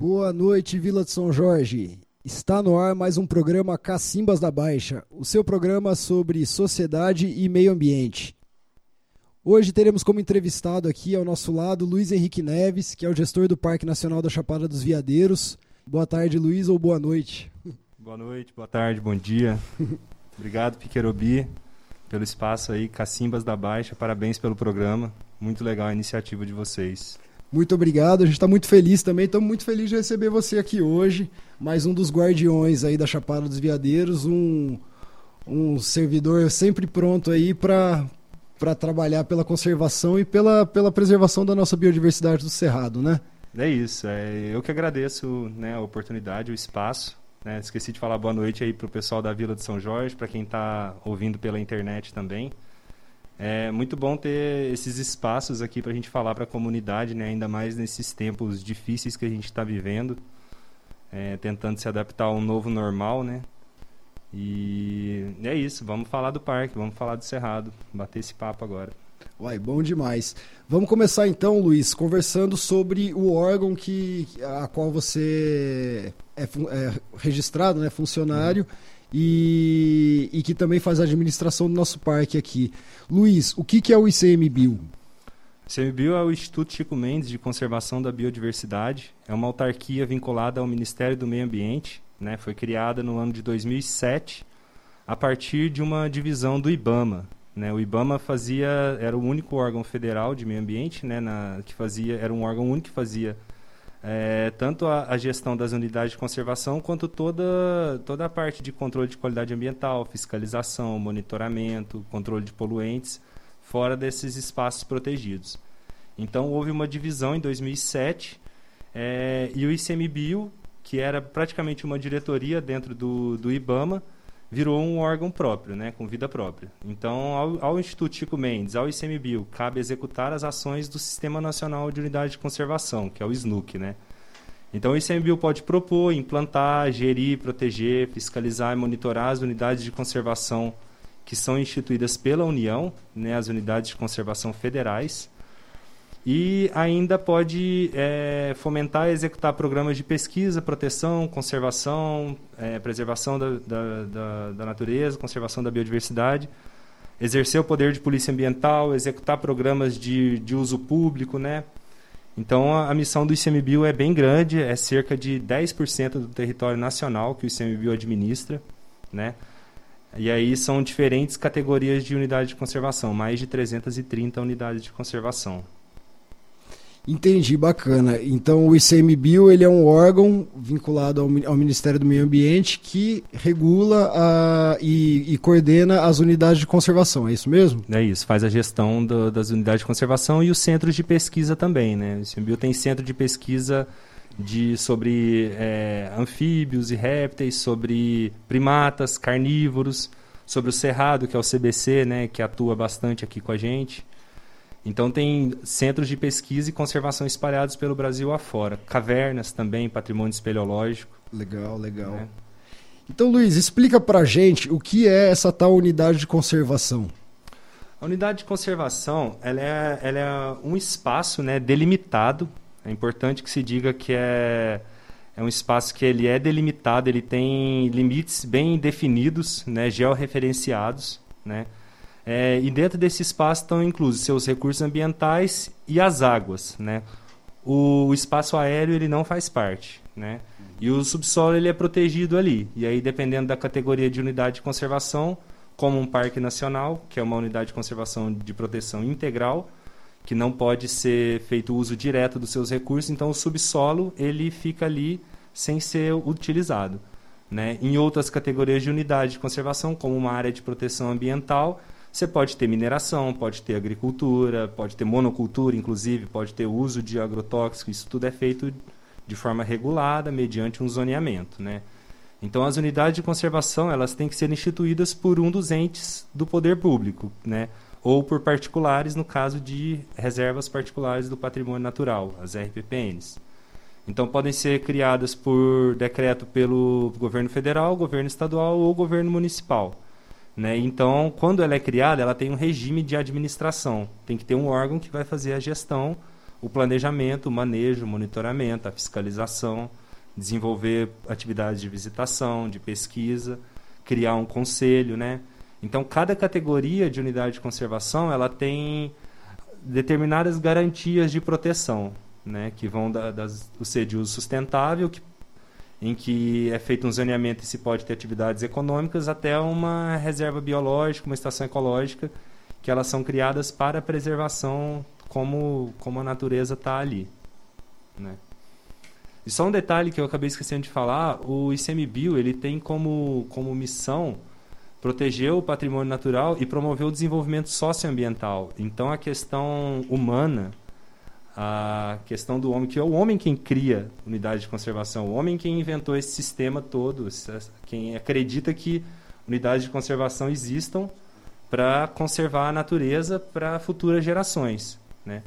Boa noite, Vila de São Jorge. Está no ar mais um programa Cacimbas da Baixa, o seu programa sobre sociedade e meio ambiente. Hoje teremos como entrevistado aqui ao nosso lado Luiz Henrique Neves, que é o gestor do Parque Nacional da Chapada dos Veadeiros. Boa tarde, Luiz, ou boa noite? Boa noite, boa tarde, bom dia. Obrigado, Piquerobi, pelo espaço aí, Cacimbas da Baixa. Parabéns pelo programa. Muito legal a iniciativa de vocês. Muito obrigado, a gente está muito feliz também. Estamos muito felizes de receber você aqui hoje. Mais um dos guardiões aí da Chapada dos Veadeiros, um, um servidor sempre pronto aí para para trabalhar pela conservação e pela, pela preservação da nossa biodiversidade do Cerrado, né? É isso, é, eu que agradeço né, a oportunidade, o espaço. Né? Esqueci de falar boa noite aí para o pessoal da Vila de São Jorge, para quem está ouvindo pela internet também. É muito bom ter esses espaços aqui para a gente falar para a comunidade, né? ainda mais nesses tempos difíceis que a gente está vivendo, é, tentando se adaptar a um novo normal, né? E é isso, vamos falar do parque, vamos falar do Cerrado, bater esse papo agora. Uai, bom demais. Vamos começar então, Luiz, conversando sobre o órgão que a qual você é, é registrado, né, funcionário, uhum. E, e que também faz a administração do nosso parque aqui. Luiz, o que, que é o ICMBio? ICMBio é o Instituto Chico Mendes de Conservação da Biodiversidade. É uma autarquia vinculada ao Ministério do Meio Ambiente né, foi criada no ano de 2007 a partir de uma divisão do IBAMA. Né? O IBAMA fazia era o único órgão federal de meio ambiente, né, na, que fazia era um órgão único que fazia é, tanto a, a, gestão das unidades de conservação quanto toda toda a parte de controle de qualidade ambiental, fiscalização, monitoramento, controle de poluentes fora desses espaços protegidos. Então houve uma divisão em 2007 é, e o ICMBio que era praticamente uma diretoria dentro do, do IBAMA, virou um órgão próprio, né, com vida própria. Então, ao, ao, Instituto Chico Mendes, ao ICMBio, cabe executar as ações do Sistema Nacional de Unidade de Conservação, que é o SNUC, né? Então, o ICMBio pode propor, implantar, gerir, proteger, fiscalizar e monitorar as unidades de conservação que são instituídas pela União, né, as unidades de conservação federais, e ainda pode é, fomentar e executar programas de pesquisa, proteção, conservação, é, preservação da, da, da, da, natureza, conservação da biodiversidade, exercer o poder de polícia ambiental, executar programas de, de uso público, né? Então, a, a missão do ICMBio é bem grande, é cerca de 10% do território nacional que o ICMBio administra, né? E aí são diferentes categorias de unidade de conservação, mais de 330 unidades de conservação. Entendi, bacana. Então o ICMBio ele é um órgão vinculado ao, ao Ministério do Meio Ambiente que regula a, e, e, coordena as unidades de conservação, é isso mesmo? É isso, faz a gestão do, das unidades de conservação e os centros de pesquisa também. Né? O ICMBio tem centro de pesquisa de, sobre é, anfíbios e répteis, sobre primatas, carnívoros, sobre o Cerrado, que é o CBC, né, que atua bastante aqui com a gente. Então tem centros de pesquisa e conservação espalhados pelo Brasil afora. Cavernas também, patrimônio espeleológico. Legal, legal. Né? Então, Luiz, explica pra gente o que é essa tal unidade de conservação. A unidade de conservação ela é, ela é um espaço né, delimitado. É importante que se diga que é, é um espaço que ele é delimitado, ele tem limites bem definidos, né, georreferenciados, né? É, e dentro desse espaço estão inclusos seus recursos ambientais e as águas, né? O, espaço aéreo ele não faz parte, né? E o subsolo ele é protegido ali. E aí dependendo da categoria de unidade de conservação, como um parque nacional, que é uma unidade de conservação de proteção integral, que não pode ser feito uso direto dos seus recursos, então o subsolo ele fica ali sem ser utilizado. Né? Em outras categorias de unidade de conservação, como uma área de proteção ambiental, você pode ter mineração, pode ter agricultura, pode ter monocultura, inclusive, pode ter uso de agrotóxicos. Isso tudo é feito de forma regulada, mediante um zoneamento, né? Então, as unidades de conservação elas têm que ser instituídas por um dos entes do poder público, né? ou por particulares, no caso de reservas particulares do patrimônio natural, as RPPNs. Então, podem ser criadas por decreto pelo governo federal, governo estadual ou governo municipal. Né? Então, quando ela é criada, ela tem um regime de administração. Tem que ter um órgão que vai fazer a gestão o planejamento, o manejo, o monitoramento, a fiscalização, desenvolver atividades de visitação, de pesquisa, criar um conselho, né? Então, cada categoria de unidade de conservação, ela tem determinadas garantias de proteção, né? Que vão da, das, do ser de uso sustentável, que, em que é feito um zoneamento e se pode ter atividades econômicas, até uma reserva biológica, uma estação ecológica, que elas são criadas para preservação como, como a natureza está ali, né? E só um detalhe que eu acabei esquecendo de falar, o ICMBio ele tem como, como missão proteger o patrimônio natural e promover o desenvolvimento socioambiental. Então a questão humana, a questão do homem, que é o homem quem cria unidade de conservação, o homem quem inventou esse sistema todo, quem acredita que unidades de conservação existam para conservar a natureza para futuras gerações, né?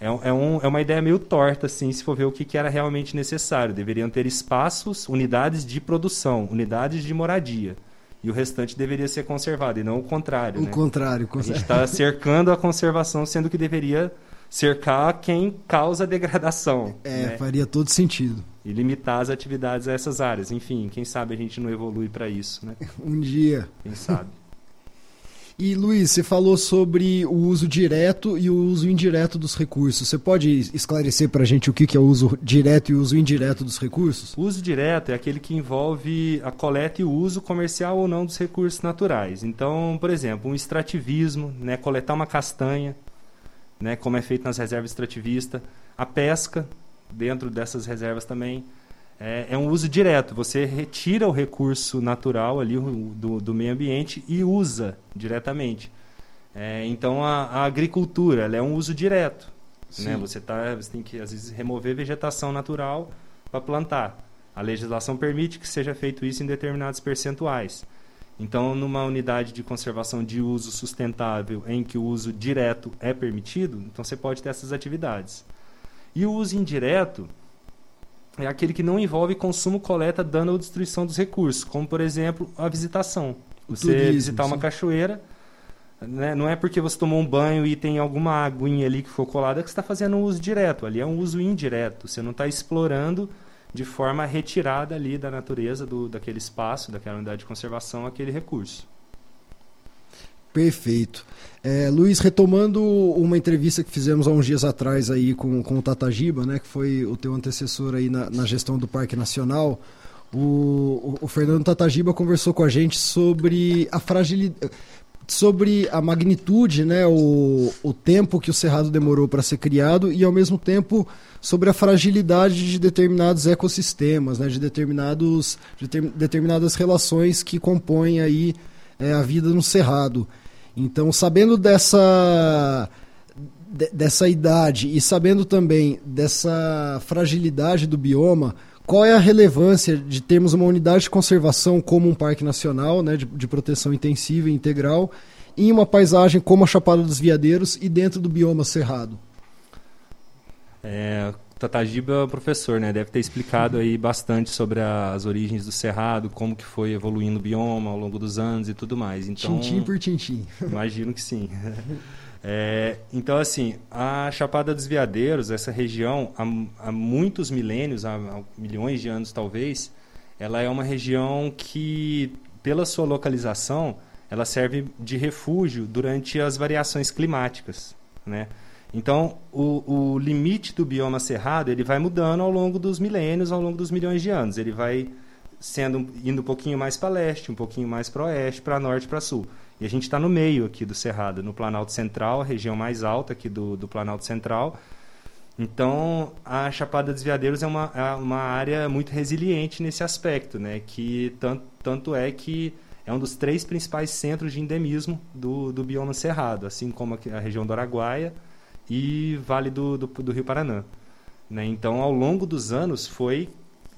É, é, um, é, uma ideia meio torta, assim, se for ver o que, que, era realmente necessário. Deveriam ter espaços, unidades de produção, unidades de moradia. E o restante deveria ser conservado, e não o contrário. O né? contrário. A gente está cercando a conservação, sendo que deveria cercar quem causa degradação. É, né? faria todo sentido. E limitar as atividades a essas áreas. Enfim, quem sabe a gente não evolui para isso, né? Um dia. Quem sabe. E Luiz, você falou sobre o uso direto e o uso indireto dos recursos. Você pode esclarecer para a gente o que é o uso direto e o uso indireto dos recursos? O uso direto é aquele que envolve a coleta e o uso comercial ou não dos recursos naturais. Então, por exemplo, um extrativismo, né, coletar uma castanha, né, como é feito nas reservas extrativistas, a pesca dentro dessas reservas também é, é, um uso direto. Você retira o recurso natural ali do, do meio ambiente e usa diretamente. É, então a, a, agricultura é um uso direto. Né? Você, tá, você tem que às vezes remover vegetação natural para plantar. A legislação permite que seja feito isso em determinados percentuais. Então, numa unidade de conservação de uso sustentável em que o uso direto é permitido, então você pode ter essas atividades. E o uso indireto é aquele que não envolve consumo, coleta, dano ou destruição dos recursos, como por exemplo a visitação. Você Turismo, visitar uma sim. cachoeira, né? não é porque você tomou um banho e tem alguma aguinha ali que for colada que você está fazendo um uso direto. Ali é um uso indireto. Você não está explorando de forma retirada ali da natureza, do, daquele espaço, daquela unidade de conservação, aquele recurso. Perfeito. É, Luiz, retomando uma entrevista que fizemos há uns dias atrás aí com, com o Tatagiba, né, que foi o teu antecessor aí na, na gestão do Parque Nacional, o, o, o, Fernando Tatagiba conversou com a gente sobre a fragilidade, sobre a magnitude, né, o, o tempo que o Cerrado demorou para ser criado e ao mesmo tempo sobre a fragilidade de determinados ecossistemas, né, de determinados de ter, determinadas relações que compõem aí é, a vida no Cerrado. Então, sabendo dessa dessa idade e sabendo também dessa fragilidade do bioma, qual é a relevância de termos uma unidade de conservação como um parque nacional, né, de, de proteção intensiva e integral, em uma paisagem como a Chapada dos Veadeiros e dentro do bioma cerrado? É, Tatagiba é professor, né? Deve ter explicado aí bastante sobre as origens do cerrado, como que foi evoluindo o bioma ao longo dos anos e tudo mais. Então, tintim por tintim. Imagino que sim. É, então, assim, a Chapada dos Veadeiros, essa região, há, há muitos milênios, há, há milhões de anos talvez, ela é uma região que, pela sua localização, ela serve de refúgio durante as variações climáticas, né? Então, o, o, limite do bioma cerrado ele vai mudando ao longo dos milênios, ao longo dos milhões de anos. Ele vai sendo indo um pouquinho mais para leste, um pouquinho mais para oeste, para norte, para sul. E a gente está no meio aqui do cerrado, no Planalto Central, a região mais alta aqui do, do Planalto Central. Então, a Chapada dos Veadeiros é uma, é uma área muito resiliente nesse aspecto, né? Que tanto, tanto é que é um dos três principais centros de endemismo do, do bioma cerrado, assim como a, a região do Araguaia, e Vale do, do, do Rio Paraná. Né? Então, ao longo dos anos, foi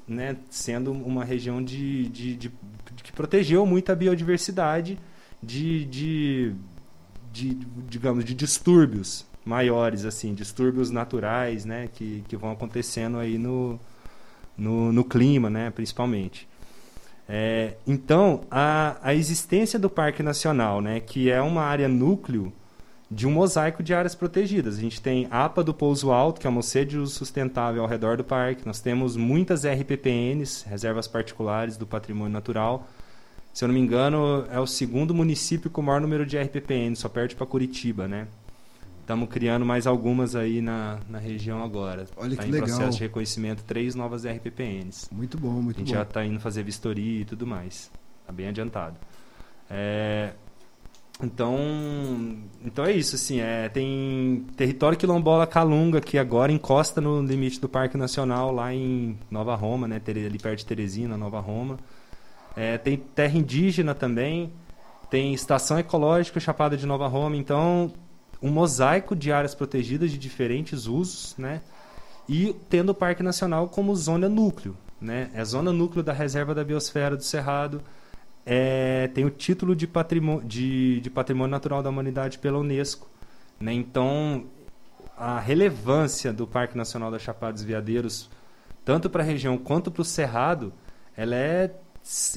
né, sendo uma região de, de, de, de, que protegeu muito a biodiversidade de, de, de, digamos, de distúrbios maiores, assim, distúrbios naturais, né, que, que vão acontecendo aí no, no, no clima, né, principalmente. É, então, a, a existência do Parque Nacional, né, que é uma área núcleo de um mosaico de áreas protegidas. A gente tem APA do Pouso Alto, que é uma sede de uso sustentável ao redor do parque. Nós temos muitas RPPNs, reservas particulares do patrimônio natural. Se eu não me engano, é o segundo município com o maior número de RPPNs, só perto para Curitiba, né? Estamos criando mais algumas aí na, na região agora. Olha tá que em legal. processo de reconhecimento, três novas RPPNs. Muito bom, muito A gente bom. já está indo fazer vistoria e tudo mais. Está bem adiantado. É, então, então é isso, assim, é, tem território quilombola Calunga, que agora encosta no limite do Parque Nacional, lá em Nova Roma, né, ali perto de Teresina, Nova Roma. É, tem terra indígena também, tem estação ecológica Chapada de Nova Roma, então um mosaico de áreas protegidas de diferentes usos, né? E tendo o Parque Nacional como zona núcleo, né? É zona núcleo da Reserva da Biosfera do Cerrado, é, tem o título de patrimônio, de, de patrimônio Natural da Humanidade pela Unesco, né? Então a relevância do Parque Nacional da Chapada dos Veadeiros, tanto para a região quanto para o Cerrado, ela é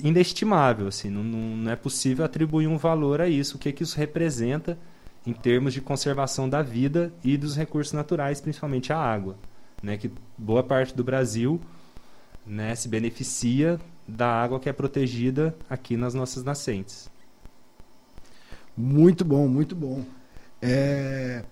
inestimável, assim, não, não, é possível atribuir um valor a isso, o que, que isso representa em termos de conservação da vida e dos recursos naturais, principalmente a água, né, que boa parte do Brasil né, se beneficia da água que é protegida aqui nas nossas nascentes. Muito bom, muito bom. É,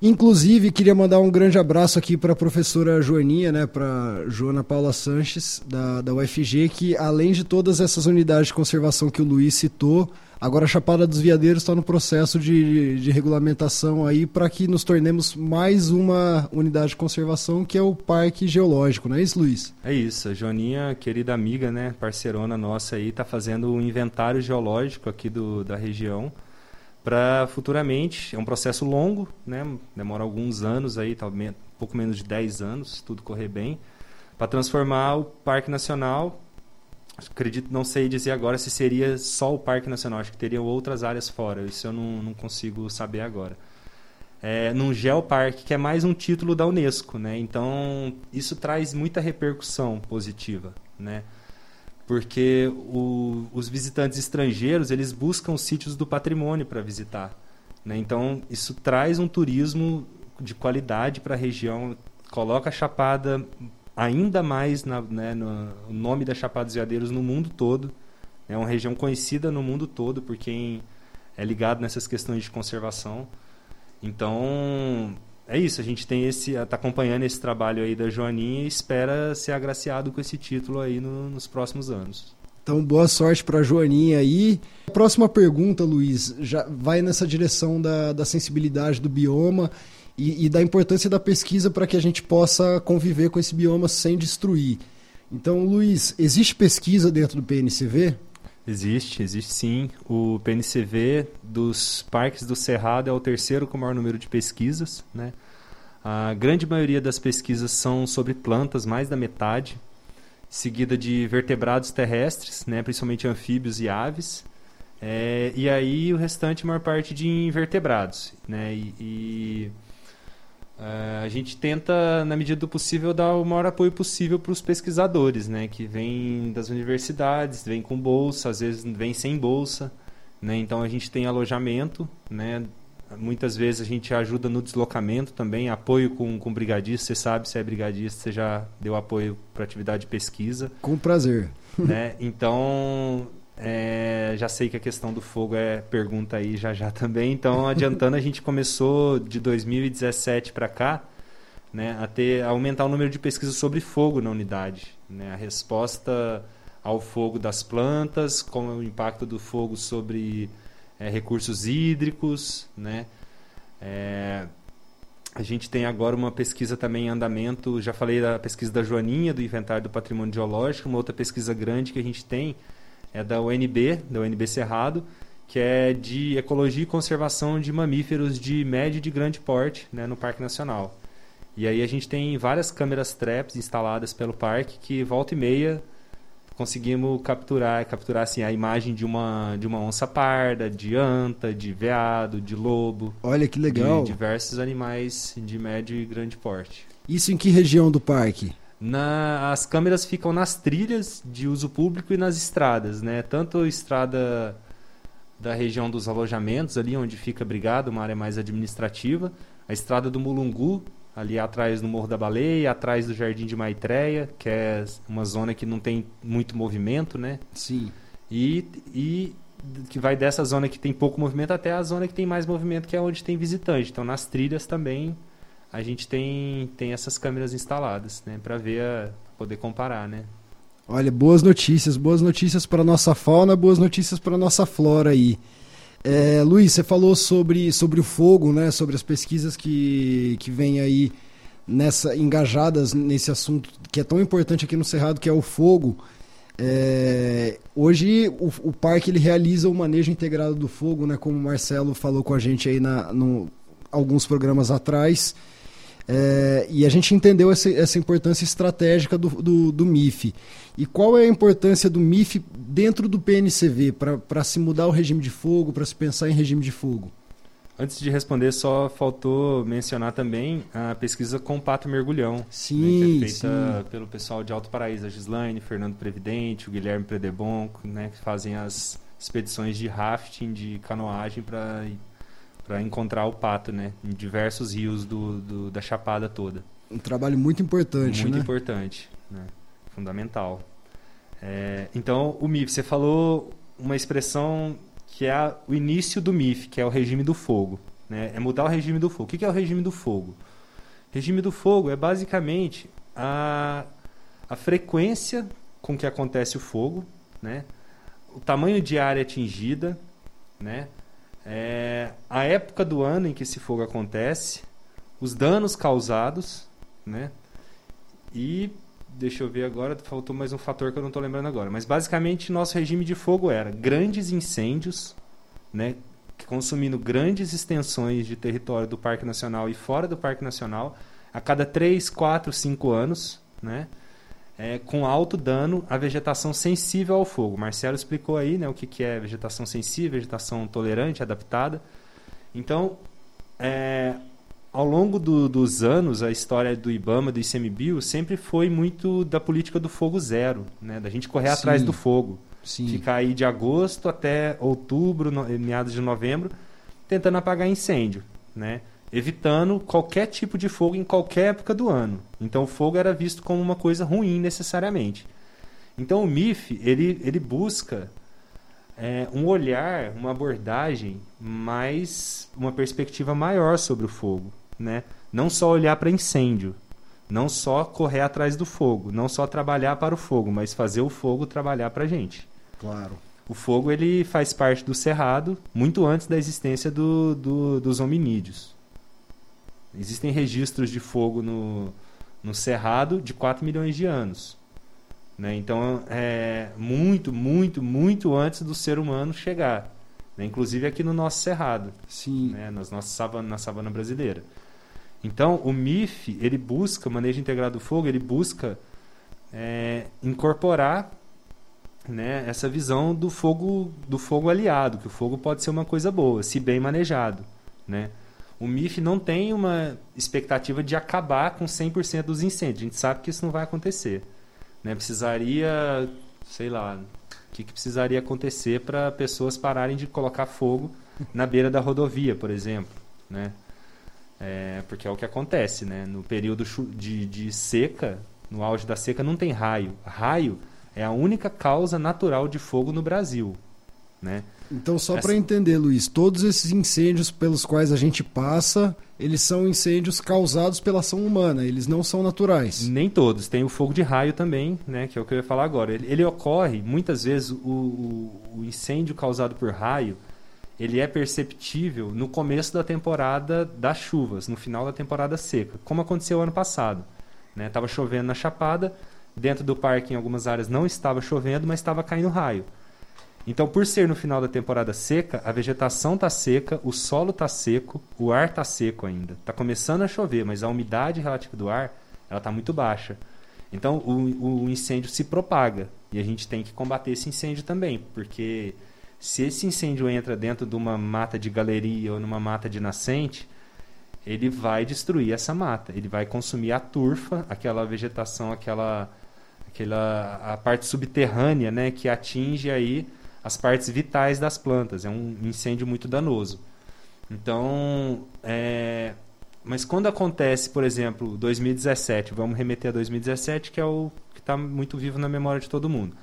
Inclusive, queria mandar um grande abraço aqui para a professora Joaninha, né, para Joana Paula Sanches, da, da UFG, que além de todas essas unidades de conservação que o Luiz citou, agora a Chapada dos Veadeiros está no processo de, de regulamentação aí para que nos tornemos mais uma unidade de conservação, que é o Parque Geológico, não é isso, Luiz? É isso, a Joaninha, querida amiga, né, parceirona nossa aí, está fazendo o inventário geológico aqui do, da região para futuramente, é um processo longo, né, demora alguns anos aí, talvez um pouco menos de 10 anos, se tudo correr bem, para transformar o Parque Nacional, acredito, não sei dizer agora se seria só o Parque Nacional, acho que teriam outras áreas fora, isso eu não, não consigo saber agora. É, num geoparque, que é mais um título da Unesco, né? Então, isso traz muita repercussão positiva, né? Porque o, os visitantes estrangeiros, eles buscam os sítios do patrimônio para visitar, né? Então, isso traz um turismo de qualidade para a região, coloca a Chapada ainda mais na, né, no nome da Chapada dos Veadeiros no mundo todo. É uma região conhecida no mundo todo por quem é ligado nessas questões de conservação. Então, é isso, a gente tem esse tá acompanhando esse trabalho aí da Joaninha e espera ser agraciado com esse título aí no, nos próximos anos. Então, boa sorte para a Joaninha aí. Próxima pergunta, Luiz, já vai nessa direção da, da sensibilidade do bioma e, e da importância da pesquisa para que a gente possa conviver com esse bioma sem destruir. Então, Luiz, existe pesquisa dentro do PNCV? Existe, existe sim. O PNCV dos parques do Cerrado é o terceiro com o maior número de pesquisas. Né? A grande maioria das pesquisas são sobre plantas, mais da metade, seguida de vertebrados terrestres, né? principalmente anfíbios e aves. É, e aí o restante, maior parte de invertebrados. Né? E, e Uh, a gente tenta, na medida do possível, dar o maior apoio possível para os pesquisadores, né, que vêm das universidades, vêm com bolsa, às vezes vêm sem bolsa, né, então a gente tem alojamento, né, muitas vezes a gente ajuda no deslocamento também, apoio com, com brigadista, você sabe se é brigadista, você já deu apoio para atividade de pesquisa. Com prazer. Né, então, é, já sei que a questão do fogo é pergunta aí já já também. Então, adiantando, a gente começou de 2017 para cá né, a, ter, a aumentar o número de pesquisas sobre fogo na unidade. Né, a resposta ao fogo das plantas, como é o impacto do fogo sobre é, recursos hídricos. Né, é, a gente tem agora uma pesquisa também em andamento. Já falei da pesquisa da Joaninha, do Inventário do Patrimônio Geológico, uma outra pesquisa grande que a gente tem é da UNB, da UNB Cerrado, que é de ecologia e conservação de mamíferos de médio e de grande porte né, no Parque Nacional. E aí a gente tem várias câmeras traps instaladas pelo parque que volta e meia conseguimos capturar, capturar assim a imagem de uma de uma onça parda, de anta, de veado, de lobo. Olha que legal. De diversos animais de médio e grande porte. Isso em que região do parque? Na, as câmeras ficam nas trilhas de uso público e nas estradas, né? Tanto estrada da região dos alojamentos, ali onde fica a brigada, uma área mais administrativa. A estrada do Mulungu, ali atrás do Morro da Baleia, atrás do Jardim de Maitreya, que é uma zona que não tem muito movimento, né? Sim. E, e que vai dessa zona que tem pouco movimento até a zona que tem mais movimento, que é onde tem visitante. Então, nas trilhas também a gente tem, tem essas câmeras instaladas, né? Para ver, a, poder comparar, né? Olha, boas notícias, boas notícias para nossa fauna, boas notícias para nossa flora aí. É, Luiz, você falou sobre, sobre o fogo, né? Sobre as pesquisas que, que vêm aí nessa engajadas nesse assunto que é tão importante aqui no Cerrado, que é o fogo. É, hoje o, o, parque ele realiza o manejo integrado do fogo, né? Como o Marcelo falou com a gente aí na, no, alguns programas atrás. É, e a gente entendeu essa, essa importância estratégica do, do, do, MIF. E qual é a importância do MIF dentro do PNCV para se mudar o regime de fogo, para se pensar em regime de fogo? Antes de responder, só faltou mencionar também a pesquisa com pato mergulhão. Sim, né, que é feita sim. pelo pessoal de Alto Paraíso, a Gislaine, Fernando Previdente, o Guilherme Predebon, né, que fazem as expedições de rafting, de canoagem para para encontrar o pato, né? Em diversos rios do, do, da Chapada toda. Um trabalho muito importante, muito né? importante, né? Fundamental. É, então, o MIF, você falou uma expressão que é o início do MIF, que é o regime do fogo. Né? É mudar o regime do fogo. O que é o regime do fogo? O regime do fogo é basicamente a, a frequência com que acontece o fogo, né? o tamanho de área atingida, né? É, a época do ano em que esse fogo acontece, os danos causados, né? E deixa eu ver agora, faltou mais um fator que eu não estou lembrando agora. Mas basicamente nosso regime de fogo era grandes incêndios, né? Consumindo grandes extensões de território do Parque Nacional e fora do Parque Nacional a cada 3, 4, 5 anos, né? É, com alto dano à vegetação sensível ao fogo. Marcelo explicou aí né, o que, que é vegetação sensível, vegetação tolerante, adaptada. Então, é, ao longo do, dos anos, a história do IBAMA, do ICMBio, sempre foi muito da política do fogo zero, né, da gente correr Sim. atrás do fogo. Sim. Ficar aí de agosto até outubro, no, meados de novembro, tentando apagar incêndio. Né? Evitando qualquer tipo de fogo em qualquer época do ano. Então o fogo era visto como uma coisa ruim necessariamente. Então o MIF ele, ele busca é, um olhar, uma abordagem mais, uma perspectiva maior sobre o fogo, né? Não só olhar para incêndio, não só correr atrás do fogo, não só trabalhar para o fogo, mas fazer o fogo trabalhar para a gente. Claro. O fogo ele faz parte do cerrado muito antes da existência do, do, dos hominídeos. Existem registros de fogo no, no Cerrado de 4 milhões de anos. Né? Então, é muito, muito, muito antes do ser humano chegar. Né? Inclusive aqui no nosso Cerrado. Sim. Né? Nas nossas savana, na savana brasileira. Então, o MIF, ele busca, o manejo integrado do fogo, ele busca é, incorporar né, essa visão do fogo, do fogo aliado, que o fogo pode ser uma coisa boa, se bem manejado. Né? O MIF não tem uma expectativa de acabar com 100% dos incêndios. A gente sabe que isso não vai acontecer. Né? Precisaria, sei lá, o que, que precisaria acontecer para pessoas pararem de colocar fogo na beira da rodovia, por exemplo. Né? É, porque é o que acontece. Né? No período de, de seca, no auge da seca, não tem raio. Raio é a única causa natural de fogo no Brasil. Né? Então, só Essa... para entender, Luiz, todos esses incêndios pelos quais a gente passa, eles são incêndios causados pela ação humana, eles não são naturais. Nem todos. Tem o fogo de raio também, né, que é o que eu ia falar agora. Ele, ele ocorre, muitas vezes, o, o, o, incêndio causado por raio, ele é perceptível no começo da temporada das chuvas, no final da temporada seca, como aconteceu ano passado. Estava né? chovendo na Chapada, dentro do parque, em algumas áreas, não estava chovendo, mas estava caindo raio. Então, por ser no final da temporada seca, a vegetação está seca, o solo está seco, o ar está seco ainda. Está começando a chover, mas a umidade relativa do ar ela está muito baixa. Então, o, o incêndio se propaga e a gente tem que combater esse incêndio também, porque se esse incêndio entra dentro de uma mata de galeria ou numa mata de nascente, ele vai destruir essa mata, ele vai consumir a turfa, aquela vegetação, aquela, aquela a parte subterrânea, né, que atinge aí as partes vitais das plantas. É um incêndio muito danoso. Então, é... mas quando acontece, por exemplo, 2017, vamos remeter a 2017, que é o que está muito vivo na memória de todo mundo.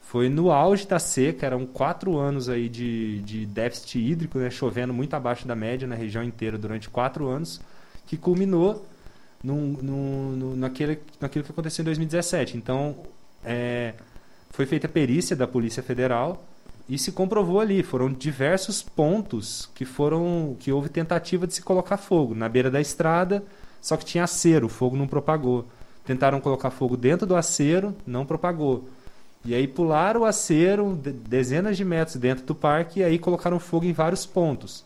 Foi no auge da seca, eram quatro anos aí de, de déficit hídrico, né, chovendo muito abaixo da média na região inteira durante quatro anos, que culminou num, naquele, naquilo que aconteceu em 2017. Então, é, foi feita a perícia da Polícia Federal e se comprovou ali, foram diversos pontos que foram que houve tentativa de se colocar fogo na beira da estrada, só que tinha acero, o fogo não propagou. Tentaram colocar fogo dentro do acero, não propagou. E aí pularam o acero dezenas de metros dentro do parque e aí colocaram fogo em vários pontos.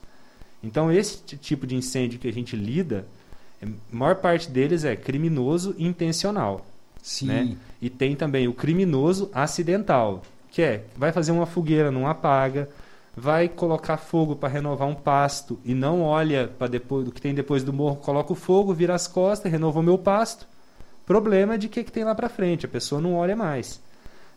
Então esse tipo de incêndio que a gente lida, a maior parte deles é criminoso intencional. Sim. Né? E tem também o criminoso acidental, que é vai fazer uma fogueira, não apaga, vai colocar fogo para renovar um pasto e não olha para depois do que tem depois do morro, coloca o fogo, vira as costas, renovou meu pasto. Problema de que que tem lá para frente, a pessoa não olha mais,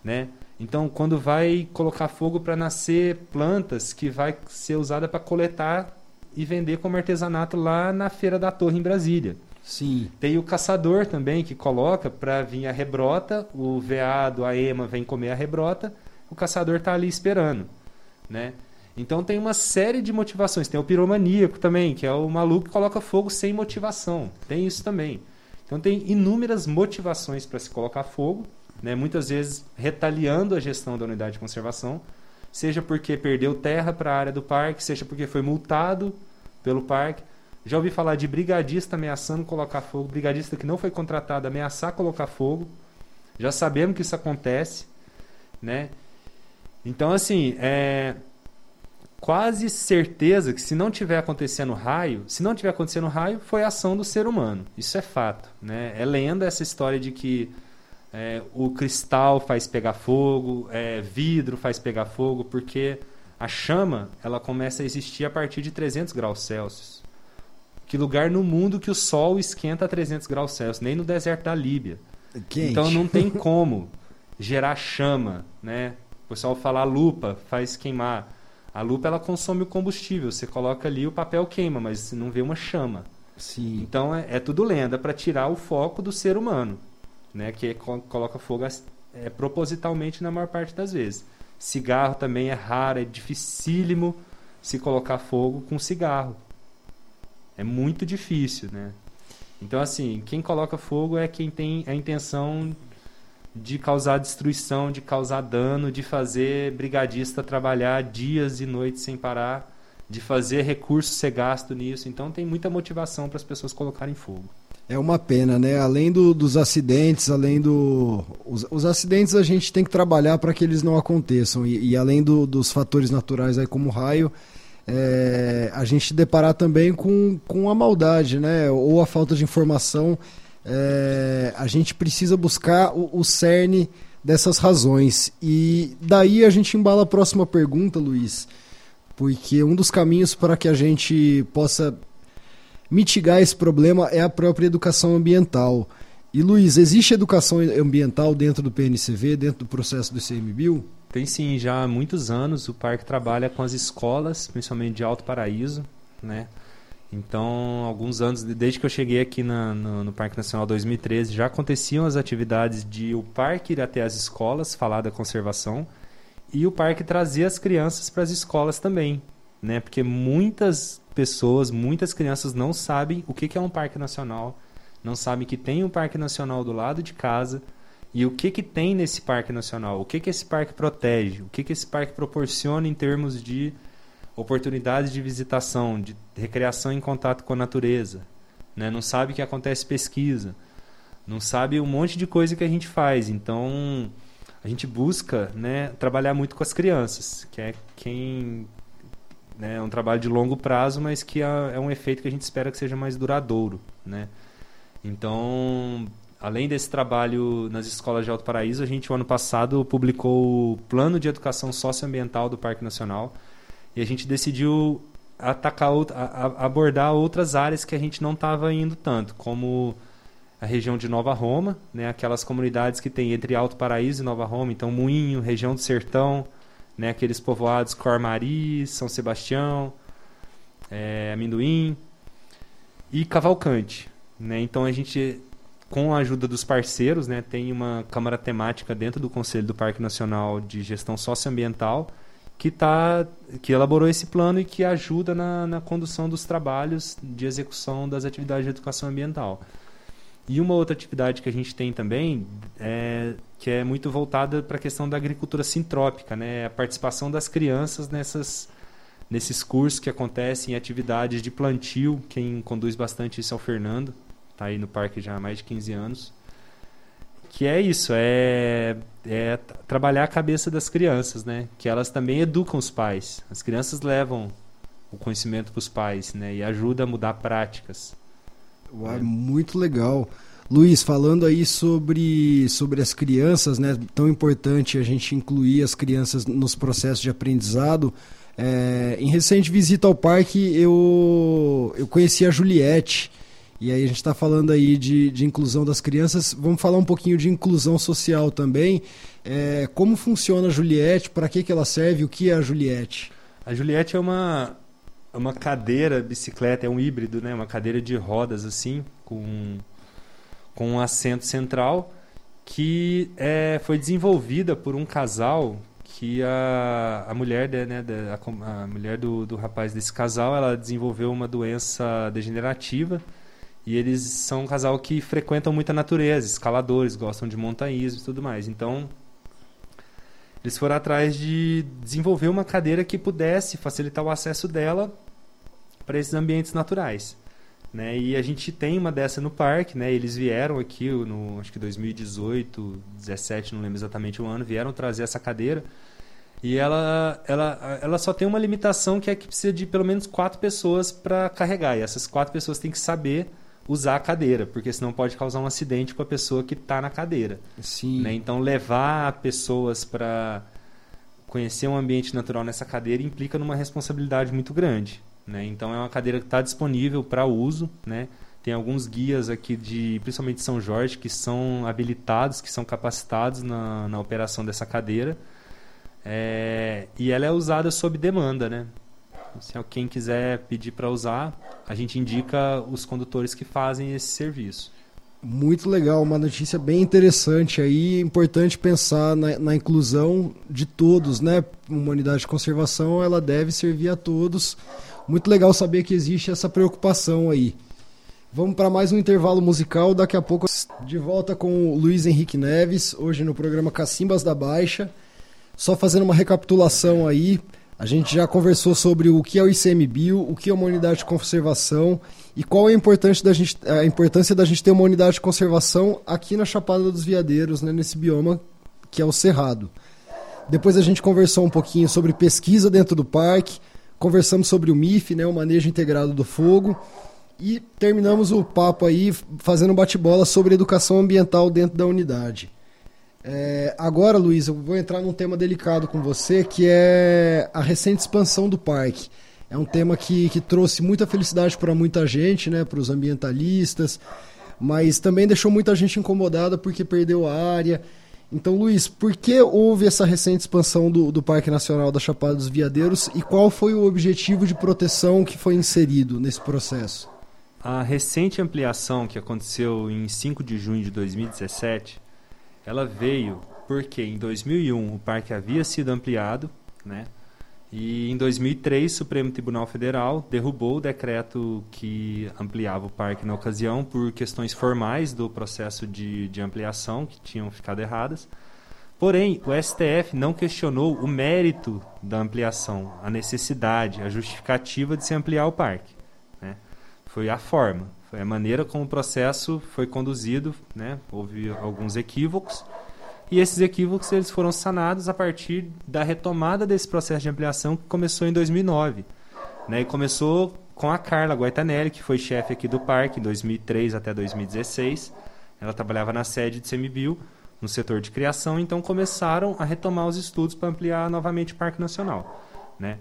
né? Então, quando vai colocar fogo para nascer plantas que vai ser usada para coletar e vender como artesanato lá na feira da Torre em Brasília. Sim. Tem o caçador também que coloca para vir a rebrota, o veado, a ema vem comer a rebrota, o caçador está ali esperando, né? Então tem uma série de motivações. Tem o piromaníaco também, que é o maluco que coloca fogo sem motivação. Tem isso também. Então tem inúmeras motivações para se colocar fogo, né? muitas vezes retaliando a gestão da unidade de conservação, seja porque perdeu terra para a área do parque, seja porque foi multado pelo parque. Já ouvi falar de brigadista ameaçando colocar fogo, brigadista que não foi contratado ameaçar colocar fogo. Já sabemos que isso acontece, né? Então, assim, é quase certeza que se não tiver acontecendo raio, se não tiver acontecendo raio, foi ação do ser humano. Isso é fato, né? É lenda essa história de que é, o cristal faz pegar fogo, é, vidro faz pegar fogo, porque a chama ela começa a existir a partir de 300 graus Celsius. Que lugar no mundo que o Sol esquenta a 300 graus Celsius? Nem no deserto da Líbia. Quente. Então não tem como gerar chama, né? O pessoal fala a lupa faz queimar. A lupa ela consome o combustível. Você coloca ali o papel queima, mas não vê uma chama. Sim. Então é, é tudo lenda para tirar o foco do ser humano, né? Que coloca fogo é, propositalmente na maior parte das vezes. Cigarro também é raro, é dificílimo se colocar fogo com cigarro. É muito difícil, né? Então, assim, quem coloca fogo é quem tem a intenção de causar destruição, de causar dano, de fazer brigadista trabalhar dias e noites sem parar, de fazer recurso ser gasto nisso. Então, tem muita motivação para as pessoas colocarem fogo. É uma pena, né? Além do, dos acidentes, além do. Os, os, acidentes a gente tem que trabalhar para que eles não aconteçam. E, e além do, dos fatores naturais aí como raio, é, a gente deparar também com, com a maldade, né? Ou a falta de informação. É, a gente precisa buscar o, o cerne dessas razões. E daí a gente embala a próxima pergunta, Luiz, porque um dos caminhos para que a gente possa mitigar esse problema é a própria educação ambiental. E Luiz, existe educação ambiental dentro do PNCV, dentro do processo do ICMBio? Tem sim, já há muitos anos o parque trabalha com as escolas, principalmente de Alto Paraíso, né? Então, alguns anos, desde que eu cheguei aqui na, no, no, Parque Nacional 2013, já aconteciam as atividades de o parque ir até as escolas, falar da conservação, e o parque trazer as crianças para as escolas também, né? Porque muitas pessoas, muitas crianças não sabem o que, que é um parque nacional, não sabem que tem um parque nacional do lado de casa, e o que, que tem nesse parque nacional? O que, que esse parque protege? O que, que esse parque proporciona em termos de oportunidades de visitação, de recreação em contato com a natureza? Né? Não sabe que acontece pesquisa. Não sabe um monte de coisa que a gente faz. Então, a gente busca né, trabalhar muito com as crianças, que é quem né, é um trabalho de longo prazo, mas que é, é um efeito que a gente espera que seja mais duradouro, né? Então, além desse trabalho nas escolas de Alto Paraíso, a gente, o ano passado, publicou o Plano de Educação Socioambiental do Parque Nacional e a gente decidiu atacar, abordar outras áreas que a gente não estava indo tanto, como a região de Nova Roma, né, aquelas comunidades que tem entre Alto Paraíso e Nova Roma, então Moinho, região do Sertão, né? Aqueles povoados Cormari, São Sebastião, é, Amendoim e Cavalcante, né? Então a gente com a ajuda dos parceiros, né, tem uma câmara temática dentro do Conselho do Parque Nacional de Gestão Socioambiental que, tá, que elaborou esse plano e que ajuda na, na condução dos trabalhos de execução das atividades de educação ambiental. E uma outra atividade que a gente tem também, é, que é muito voltada para a questão da agricultura sintrópica, né? a participação das crianças nessas, nesses cursos que acontecem, atividades de plantio. Quem conduz bastante isso é o Fernando, está aí no parque já há mais de 15 anos. Que é isso, é, é trabalhar a cabeça das crianças, né? Que elas também educam os pais. As crianças levam o conhecimento para os pais, né? E ajuda a mudar práticas. Uau, é. Muito legal. Luiz, falando aí sobre, sobre as crianças, né? Tão importante a gente incluir as crianças nos processos de aprendizado. É, em recente visita ao parque, eu, eu conheci a Juliette, e aí a gente está falando aí de, de inclusão das crianças. Vamos falar um pouquinho de inclusão social também. É, como funciona a Juliette? Para que, que ela serve? O que é a Juliette? A Juliette é uma, é uma cadeira bicicleta, é um híbrido, né? Uma cadeira de rodas assim, com, com um assento central, que é, foi desenvolvida por um casal que a, a mulher, né, a, a mulher do, do rapaz desse casal, ela desenvolveu uma doença degenerativa e eles são um casal que frequentam muita natureza, escaladores, gostam de montanhismo e tudo mais. Então, eles foram atrás de desenvolver uma cadeira que pudesse facilitar o acesso dela para esses ambientes naturais. Né? E a gente tem uma dessa no parque, né? Eles vieram aqui no acho que 2018, 17, não lembro exatamente o ano, vieram trazer essa cadeira. E ela, ela, ela só tem uma limitação que é que precisa de pelo menos quatro pessoas para carregar. E essas quatro pessoas têm que saber usar a cadeira, porque senão pode causar um acidente com a pessoa que está na cadeira. Sim. Né? Então, levar pessoas para conhecer um ambiente natural nessa cadeira implica numa responsabilidade muito grande. Né? Então, é uma cadeira que está disponível para uso. Né? Tem alguns guias aqui, de, principalmente de São Jorge, que são habilitados, que são capacitados na, na operação dessa cadeira. É, e ela é usada sob demanda, né? Se alguém quiser pedir para usar, a gente indica os condutores que fazem esse serviço. Muito legal, uma notícia bem interessante aí, importante pensar na, na, inclusão de todos, né? Uma unidade de conservação, ela deve servir a todos. Muito legal saber que existe essa preocupação aí. Vamos para mais um intervalo musical, daqui a pouco de volta com o Luiz Henrique Neves, hoje no programa Cacimbas da Baixa. Só fazendo uma recapitulação aí, a gente já conversou sobre o que é o ICMBio, o que é uma unidade de conservação e qual é a importância da gente, a importância da gente ter uma unidade de conservação aqui na Chapada dos Veadeiros, né, nesse bioma que é o Cerrado. Depois a gente conversou um pouquinho sobre pesquisa dentro do parque, conversamos sobre o MIF, né, o manejo integrado do fogo, e terminamos o papo aí fazendo um bate-bola sobre educação ambiental dentro da unidade. É, agora, Luiz, eu vou entrar num tema delicado com você, que é a recente expansão do parque. É um tema que, que trouxe muita felicidade para muita gente, né, para os ambientalistas, mas também deixou muita gente incomodada porque perdeu a área. Então, Luiz, por que houve essa recente expansão do, do Parque Nacional da Chapada dos Veadeiros e qual foi o objetivo de proteção que foi inserido nesse processo? A recente ampliação que aconteceu em 5 de junho de 2017 ela veio porque em 2001 o parque havia sido ampliado, né? E em 2003 o Supremo Tribunal Federal derrubou o decreto que ampliava o parque na ocasião por questões formais do processo de, de ampliação que tinham ficado erradas. Porém, o STF não questionou o mérito da ampliação, a necessidade, a justificativa de se ampliar o parque. Né? Foi a forma. Foi a maneira como o processo foi conduzido, né? houve alguns equívocos, e esses equívocos eles foram sanados a partir da retomada desse processo de ampliação que começou em 2009. Né? E começou com a Carla Guaitanelli, que foi chefe aqui do parque em 2003 até 2016. Ela trabalhava na sede de Semibio, no setor de criação, então começaram a retomar os estudos para ampliar novamente o Parque Nacional. Né?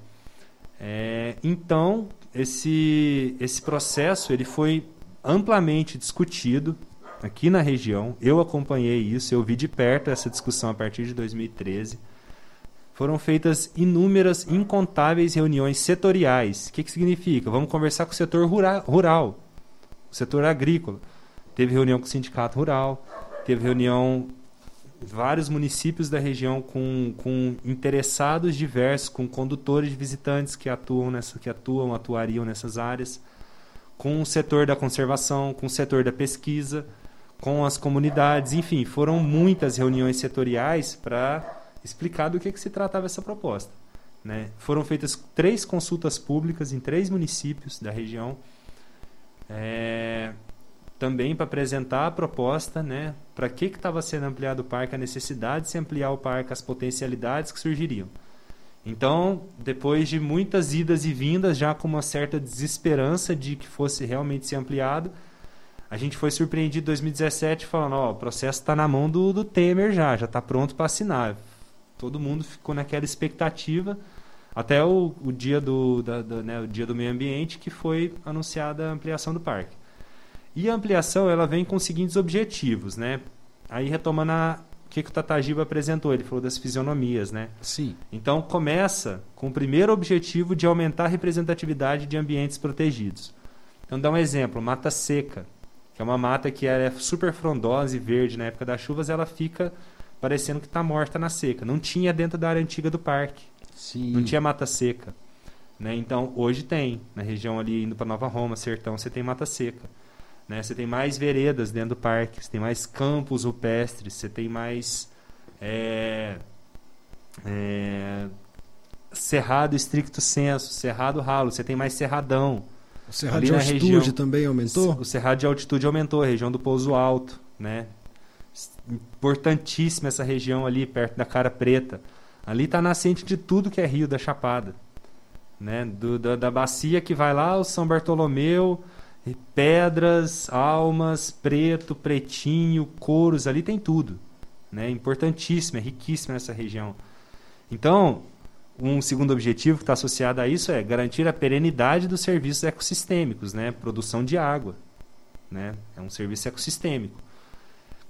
É, então, esse, esse processo ele foi amplamente discutido aqui na região. Eu acompanhei isso, eu vi de perto essa discussão a partir de 2013. foram feitas inúmeras, incontáveis reuniões setoriais. O que, que significa? Vamos conversar com o setor rural, o setor agrícola. Teve reunião com o sindicato rural, teve reunião vários municípios da região com, com interessados diversos, com condutores de visitantes que atuam nessa, que atuam, atuariam nessas áreas, com o setor da conservação, com o setor da pesquisa, com as comunidades, enfim, foram muitas reuniões setoriais para explicar do que, que se tratava essa proposta. Né? Foram feitas três consultas públicas em três municípios da região. É, também para apresentar a proposta, né, para que estava sendo ampliado o parque, a necessidade de se ampliar o parque, as potencialidades que surgiriam. Então, depois de muitas idas e vindas, já com uma certa desesperança de que fosse realmente ser ampliado, a gente foi surpreendido em 2017 falando, ó, o processo está na mão do, do Temer já, já está pronto para assinar. Todo mundo ficou naquela expectativa até o, o dia do, da, da, né, o dia do meio ambiente que foi anunciada a ampliação do parque. E a ampliação ela vem com os seguintes objetivos, né? Aí retomando a, que, que o Tatagiba apresentou, ele falou das fisionomias, né? Sim. Então começa com o primeiro objetivo de aumentar a representatividade de ambientes protegidos. Então dá um exemplo, mata seca, que é uma mata que é super frondosa e verde na época das chuvas, ela fica parecendo que está morta na seca. Não tinha dentro da área antiga do parque. Sim. Não tinha mata seca. Né? Então, hoje tem. Na região ali, indo para Nova Roma, Sertão, você tem mata seca. Né? Você tem mais veredas dentro do parque, você tem mais campos rupestres, você tem mais é, é, cerrado estricto senso, cerrado ralo, você tem mais cerradão. O cerrado de altitude região, também aumentou? O cerrado de altitude aumentou, a região do Pouso Alto, né? Importantíssima essa região ali, perto da Cara Preta. Ali está nascente de tudo que é rio da Chapada. Né? Do, da, da bacia que vai lá, o São Bartolomeu, pedras, almas, preto, pretinho, couros, ali tem tudo. Né? Importantíssimo, é riquíssima essa região. Então, um segundo objetivo que está associado a isso é garantir a perenidade dos serviços ecossistêmicos, né? produção de água. Né? É um serviço ecossistêmico.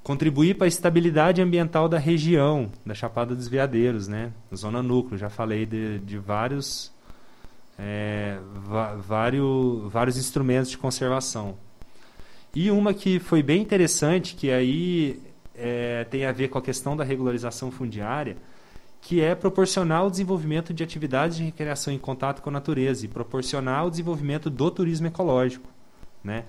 Contribuir para a estabilidade ambiental da região, da Chapada dos Veadeiros, né? zona núcleo. Já falei de, de vários é, vários, vários instrumentos de conservação. E uma que foi bem interessante, que aí é, tem a ver com a questão da regularização fundiária, que é proporcionar o desenvolvimento de atividades de recreação em contato com a natureza e proporcionar o desenvolvimento do turismo ecológico. Né?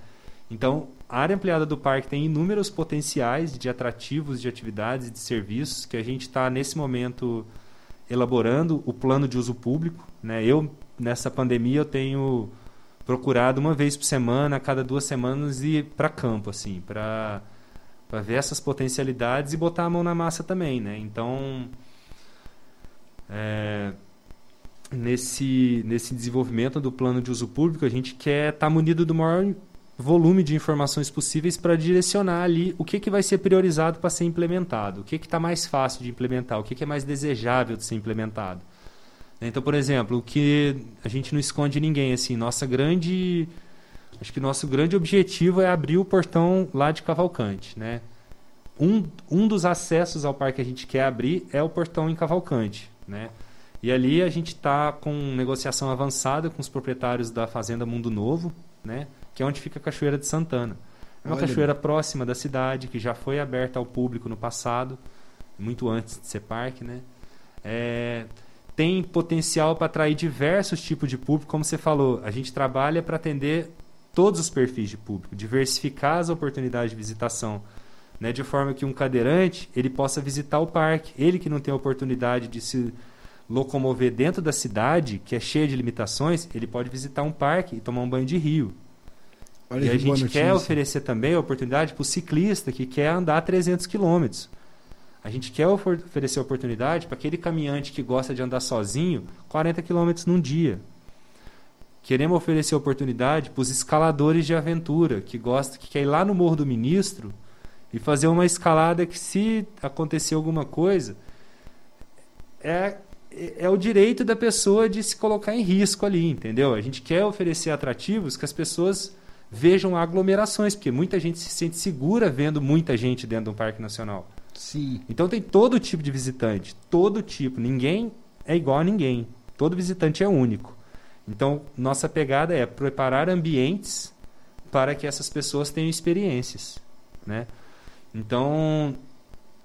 Então, a área ampliada do parque tem inúmeros potenciais de atrativos, de atividades e de serviços que a gente está, nesse momento, elaborando o plano de uso público. Né? Eu nessa pandemia eu tenho procurado uma vez por semana, a cada duas semanas ir para campo assim, para para ver essas potencialidades e botar a mão na massa também, né? Então, é, nesse nesse desenvolvimento do plano de uso público, a gente quer estar tá munido do maior volume de informações possíveis para direcionar ali o que, que vai ser priorizado para ser implementado, o que está mais fácil de implementar, o que, que é mais desejável de ser implementado. Então, por exemplo, o que a gente não esconde ninguém, assim, nossa grande. Acho que nosso grande objetivo é abrir o portão lá de Cavalcante, né? Um, um dos acessos ao parque que a gente quer abrir é o portão em Cavalcante, né? E ali a gente está com negociação avançada com os proprietários da Fazenda Mundo Novo, né? Que é onde fica a Cachoeira de Santana. É uma Olha. cachoeira próxima da cidade, que já foi aberta ao público no passado, muito antes de ser parque, né? É, tem potencial para atrair diversos tipos de público, como você falou. A gente trabalha para atender todos os perfis de público, diversificar as oportunidades de visitação, né, de forma que um cadeirante ele possa visitar o parque, ele que não tem a oportunidade de se locomover dentro da cidade, que é cheia de limitações, ele pode visitar um parque e tomar um banho de rio. Olha e a gente quer oferecer também a oportunidade para o ciclista que quer andar 300 quilômetros. A gente quer oferecer oportunidade para aquele caminhante que gosta de andar sozinho 40 quilômetros num dia. Queremos oferecer oportunidade para os escaladores de aventura que gostam, que quer ir lá no Morro do Ministro e fazer uma escalada que, se acontecer alguma coisa, é, é o direito da pessoa de se colocar em risco ali, entendeu? A gente quer oferecer atrativos que as pessoas vejam aglomerações, porque muita gente se sente segura vendo muita gente dentro de um parque nacional. Sim. Então tem todo tipo de visitante, todo tipo. Ninguém é igual a ninguém. Todo visitante é único. Então, nossa pegada é preparar ambientes para que essas pessoas tenham experiências, né? Então,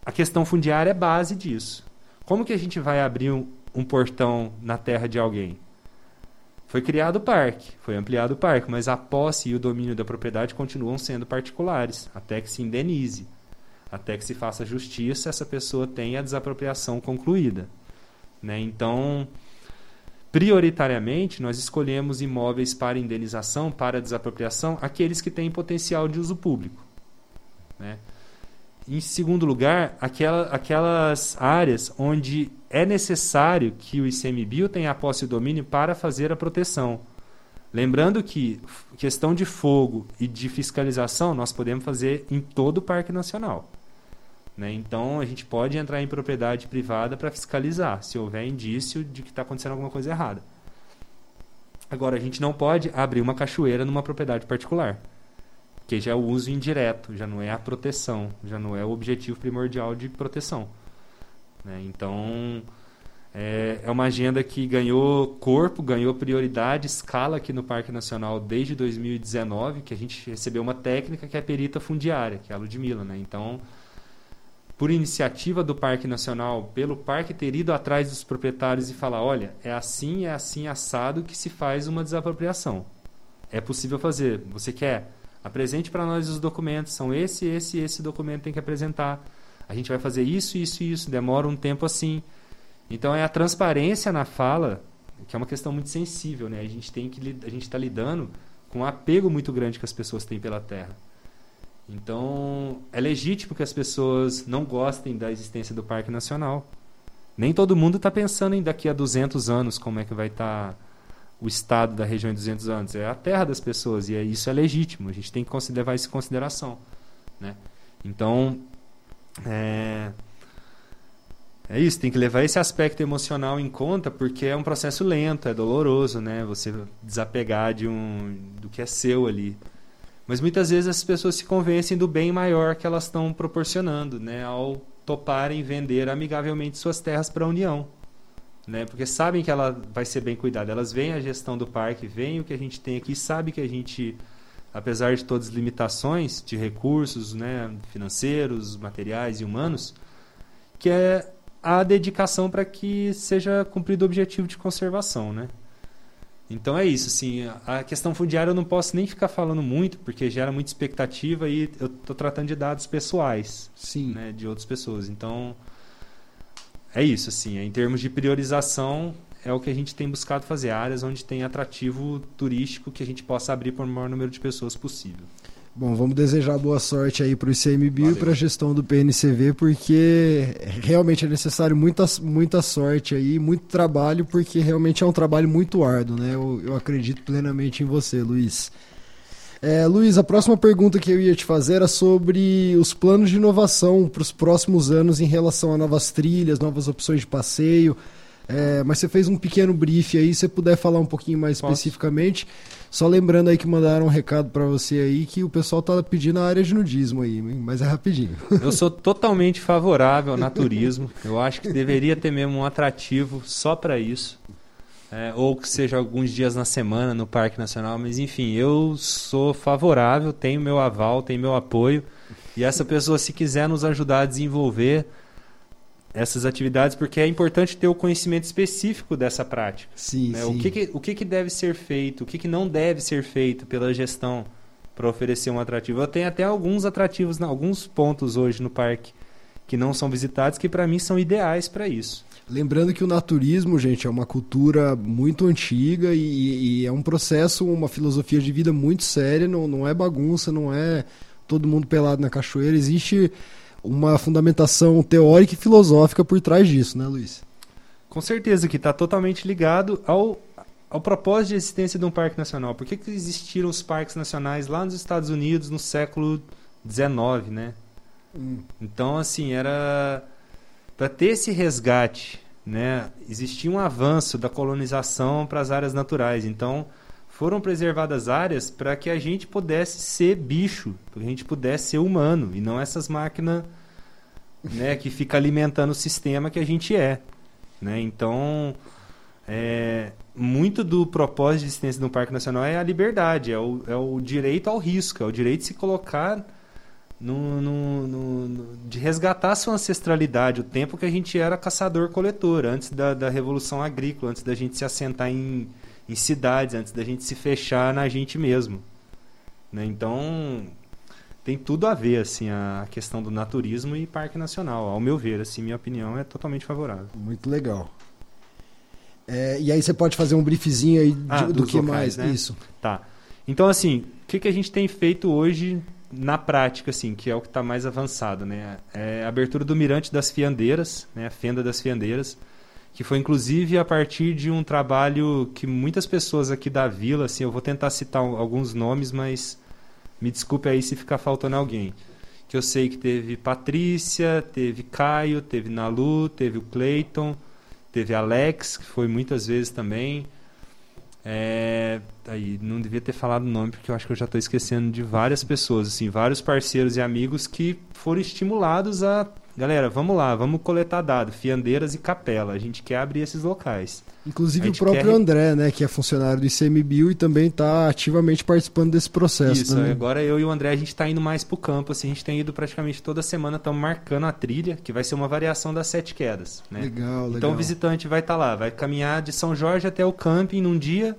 a questão fundiária é base disso. Como que a gente vai abrir um, um portão na terra de alguém? Foi criado o parque, foi ampliado o parque, mas a posse e o domínio da propriedade continuam sendo particulares, até que se indenize, até que se faça justiça, essa pessoa tenha a desapropriação concluída. Né? Então, prioritariamente, nós escolhemos imóveis para indenização, para desapropriação, aqueles que têm potencial de uso público. Né? Em segundo lugar, aquela, aquelas áreas onde é necessário que o ICMBio tenha a posse e domínio para fazer a proteção. Lembrando que questão de fogo e de fiscalização nós podemos fazer em todo o Parque Nacional. Né? Então a gente pode entrar em propriedade privada para fiscalizar, se houver indício de que está acontecendo alguma coisa errada. Agora, a gente não pode abrir uma cachoeira numa propriedade particular que já é o uso indireto, já não é a proteção, já não é o objetivo primordial de proteção. Né? Então, é, é, uma agenda que ganhou corpo, ganhou prioridade, escala aqui no Parque Nacional desde 2019, que a gente recebeu uma técnica que é a perita fundiária, que é a Ludmilla. Né? Então, por iniciativa do Parque Nacional, pelo parque ter ido atrás dos proprietários e falar, olha, é assim, é assim, assado que se faz uma desapropriação. É possível fazer. Você quer? Apresente para nós os documentos. São esse, esse, esse documento tem que apresentar. A gente vai fazer isso, isso isso. Demora um tempo assim. Então é a transparência na fala, que é uma questão muito sensível, né? A gente tem que a gente está lidando com um apego muito grande que as pessoas têm pela terra. Então é legítimo que as pessoas não gostem da existência do Parque Nacional. Nem todo mundo está pensando em daqui a 200 anos como é que vai estar tá o estado da região em 200 anos, é a terra das pessoas e é, isso é legítimo. A gente tem que levar isso em consideração, né? Então, é, é isso, tem que levar esse aspecto emocional em conta porque é um processo lento, é doloroso, né? Você desapegar de um do que é seu ali. Mas muitas vezes as pessoas se convencem do bem maior que elas estão proporcionando, né? Ao toparem vender amigavelmente suas terras para a União né? Porque sabem que ela vai ser bem cuidada. Elas veem a gestão do parque, veem o que a gente tem aqui, sabe que a gente, apesar de todas as limitações de recursos, né, financeiros, materiais e humanos, que é a dedicação para que seja cumprido o objetivo de conservação, né? Então é isso, assim, a questão fundiária eu não posso nem ficar falando muito, porque gera muita expectativa e eu estou tratando de dados pessoais, Sim. Né, de outras pessoas. Então, é isso, assim, em termos de priorização, é o que a gente tem buscado fazer, áreas onde tem atrativo turístico que a gente possa abrir para o maior número de pessoas possível. Bom, vamos desejar boa sorte aí para o ICMBio e para a gestão do PNCV, porque realmente é necessário muita, muita sorte aí, muito trabalho, porque realmente é um trabalho muito árduo, né? Eu, eu acredito plenamente em você, Luiz. É, Luiz, a próxima pergunta que eu ia te fazer era sobre os planos de inovação para os próximos anos em relação a novas trilhas, novas opções de passeio. É, mas você fez um pequeno brief aí, se você puder falar um pouquinho mais Posso? especificamente. Só lembrando aí que mandaram um recado para você aí que o pessoal tá pedindo a área de nudismo aí, mas é rapidinho. Eu sou totalmente favorável ao naturismo. Eu acho que deveria ter mesmo um atrativo só para isso é, ou que seja alguns dias na semana no Parque Nacional, mas enfim, eu sou favorável, tenho meu aval, tenho meu apoio. E essa pessoa, se quiser nos ajudar a desenvolver essas atividades, porque é importante ter o conhecimento específico dessa prática. Sim, né? sim. O, que, que, o que, que deve ser feito, o que, que não deve ser feito pela gestão para oferecer um atrativo. Eu tenho até alguns atrativos, alguns pontos hoje no parque que não são visitados, que para mim são ideais para isso. Lembrando que o naturismo, gente, é uma cultura muito antiga e, e, é um processo, uma filosofia de vida muito séria, não, não é bagunça, não é todo mundo pelado na cachoeira. Existe uma fundamentação teórica e filosófica por trás disso, né, Luiz? Com certeza, que está totalmente ligado ao, ao propósito de existência de um parque nacional. Por que, que existiram os parques nacionais lá nos Estados Unidos no século XIX, né? Hum. Então, assim, era para ter esse resgate, né, existia um avanço da colonização para as áreas naturais. Então, foram preservadas áreas para que a gente pudesse ser bicho, para que a gente pudesse ser humano e não essas máquinas né, que fica alimentando o sistema que a gente é. Né? Então, é, muito do propósito de existência do Parque Nacional é a liberdade, é o, é o direito ao risco, é o direito de se colocar no, no, no, de resgatar a sua ancestralidade, o tempo que a gente era caçador-coletor, antes da, da Revolução Agrícola, antes da gente se assentar em, em cidades, antes da gente se fechar na gente mesmo. Né? Então, tem tudo a ver assim a questão do naturismo e parque nacional. Ao meu ver, assim, minha opinião é totalmente favorável. Muito legal. É, e aí você pode fazer um briefzinho aí de, ah, do que locais, mais né? isso. Tá. Então assim, o que, que a gente tem feito hoje na prática, assim, que é o que está mais avançado, né? É a abertura do Mirante das Fiandeiras, né? A Fenda das Fiandeiras, que foi inclusive a partir de um trabalho que muitas pessoas aqui da vila, assim, eu vou tentar citar alguns nomes, mas me desculpe aí se ficar faltando alguém. Que eu sei que teve Patrícia, teve Caio, teve Nalu, teve o Cleiton, teve Alex, que foi muitas vezes também. É, aí não devia ter falado o nome porque eu acho que eu já estou esquecendo de várias pessoas, assim, vários parceiros e amigos que foram estimulados a, galera, vamos lá, vamos coletar dados, fiandeiras e capela, a gente quer abrir esses locais. Inclusive o próprio quer... André, né, que é funcionário do ICMBio e também está ativamente participando desse processo. Isso, né? agora eu e o André a gente está indo mais para o campo, assim, a gente tem ido praticamente toda semana, estamos marcando a trilha, que vai ser uma variação das sete quedas. Né? Legal, legal. Então o visitante vai estar tá lá, vai caminhar de São Jorge até o camping num dia,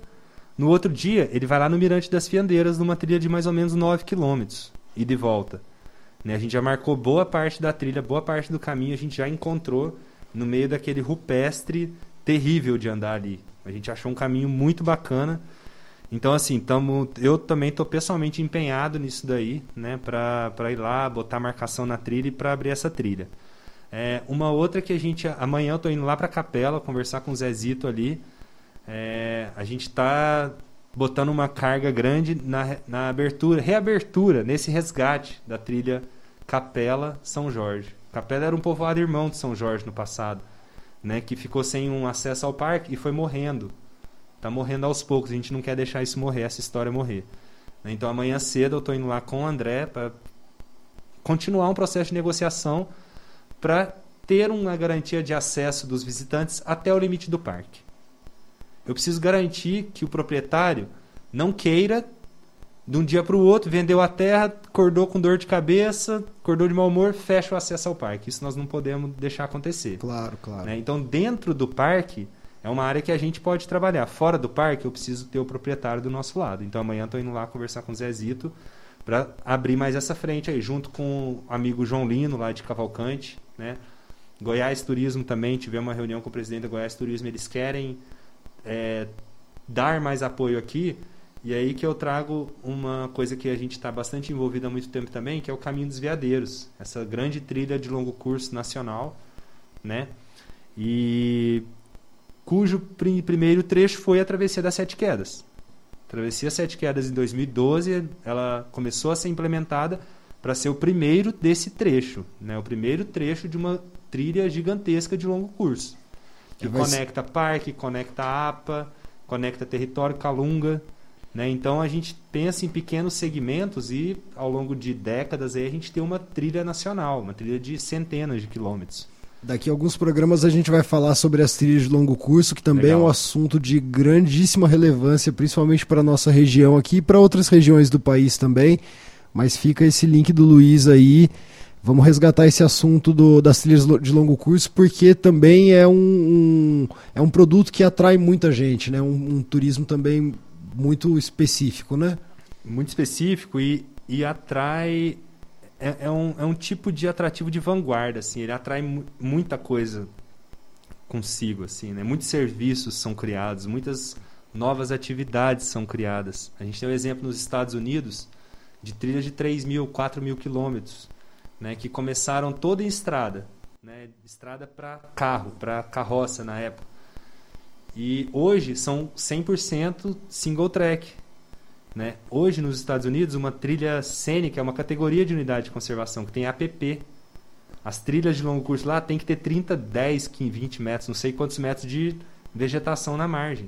no outro dia ele vai lá no Mirante das Fiandeiras, numa trilha de mais ou menos 9 quilômetros, e de volta. Né? A gente já marcou boa parte da trilha, boa parte do caminho a gente já encontrou no meio daquele rupestre terrível de andar ali. A gente achou um caminho muito bacana. Então, assim, tamo, eu também estou pessoalmente empenhado nisso daí, né? Para ir lá, botar marcação na trilha e para abrir essa trilha. É, uma outra que a gente. Amanhã eu estou indo lá para a capela conversar com o Zezito ali. É, a gente está botando uma carga grande na, na abertura, reabertura, nesse resgate da trilha Capela São Jorge. Capela era um povoado irmão de São Jorge no passado né, que ficou sem um acesso ao parque e foi morrendo. Está morrendo aos poucos, a gente não quer deixar isso morrer, essa história morrer. Né, então amanhã cedo eu estou indo lá com o André para continuar um processo de negociação para ter uma garantia de acesso dos visitantes até o limite do parque. Eu preciso garantir que o proprietário não queira de um dia para o outro, vendeu a terra, acordou com dor de cabeça, acordou de mau humor, fecha o acesso ao parque. Isso nós não podemos deixar acontecer. Claro, claro. Né? Então, dentro do parque, é uma área que a gente pode trabalhar. Fora do parque, eu preciso ter o proprietário do nosso lado. Então, amanhã estou indo lá conversar com o Zezito para abrir mais essa frente aí, junto com o amigo João Lino, lá de Cavalcante. Né? Goiás Turismo também, tivemos uma reunião com o presidente da Goiás Turismo, eles querem é, dar mais apoio aqui e aí que eu trago uma coisa que a gente está bastante envolvido há muito tempo também, que é o Caminho dos Veadeiros, essa grande trilha de longo curso nacional, né? E cujo pr primeiro trecho foi a Travessia das Sete Quedas. A Travessia Sete Quedas em 2012, ela começou a ser implementada para ser o primeiro desse trecho, né? O primeiro trecho de uma trilha gigantesca de longo curso, que conecta parque, conecta APA, conecta território Calunga, né? Então a gente pensa em pequenos segmentos e ao longo de décadas aí a gente tem uma trilha nacional, uma trilha de centenas de quilômetros. Daqui a alguns programas a gente vai falar sobre as trilhas de longo curso, que também Legal. é um assunto de grandíssima relevância, principalmente para a nossa região aqui e para outras regiões do país também. Mas fica esse link do Luiz aí. Vamos resgatar esse assunto do, das trilhas de longo curso, porque também é um, um é um produto que atrai muita gente, né? um, um turismo também muito específico, né? Muito específico e, e atrai. É, é, um, é um tipo de atrativo de vanguarda, assim. Ele atrai muita coisa consigo, assim, né? Muitos serviços são criados, muitas novas atividades são criadas. A gente tem um exemplo nos Estados Unidos de trilhas de 3 mil, 4 mil quilômetros, né? Que começaram toda em estrada, né? Estrada para carro, para carroça na época e hoje são 100% single track. Né? Hoje nos Estados Unidos, uma trilha cênica é uma categoria de unidade de conservação que tem APP. As trilhas de longo curso lá tem que ter 30, 10, 15, 20 metros, não sei quantos metros de vegetação na margem.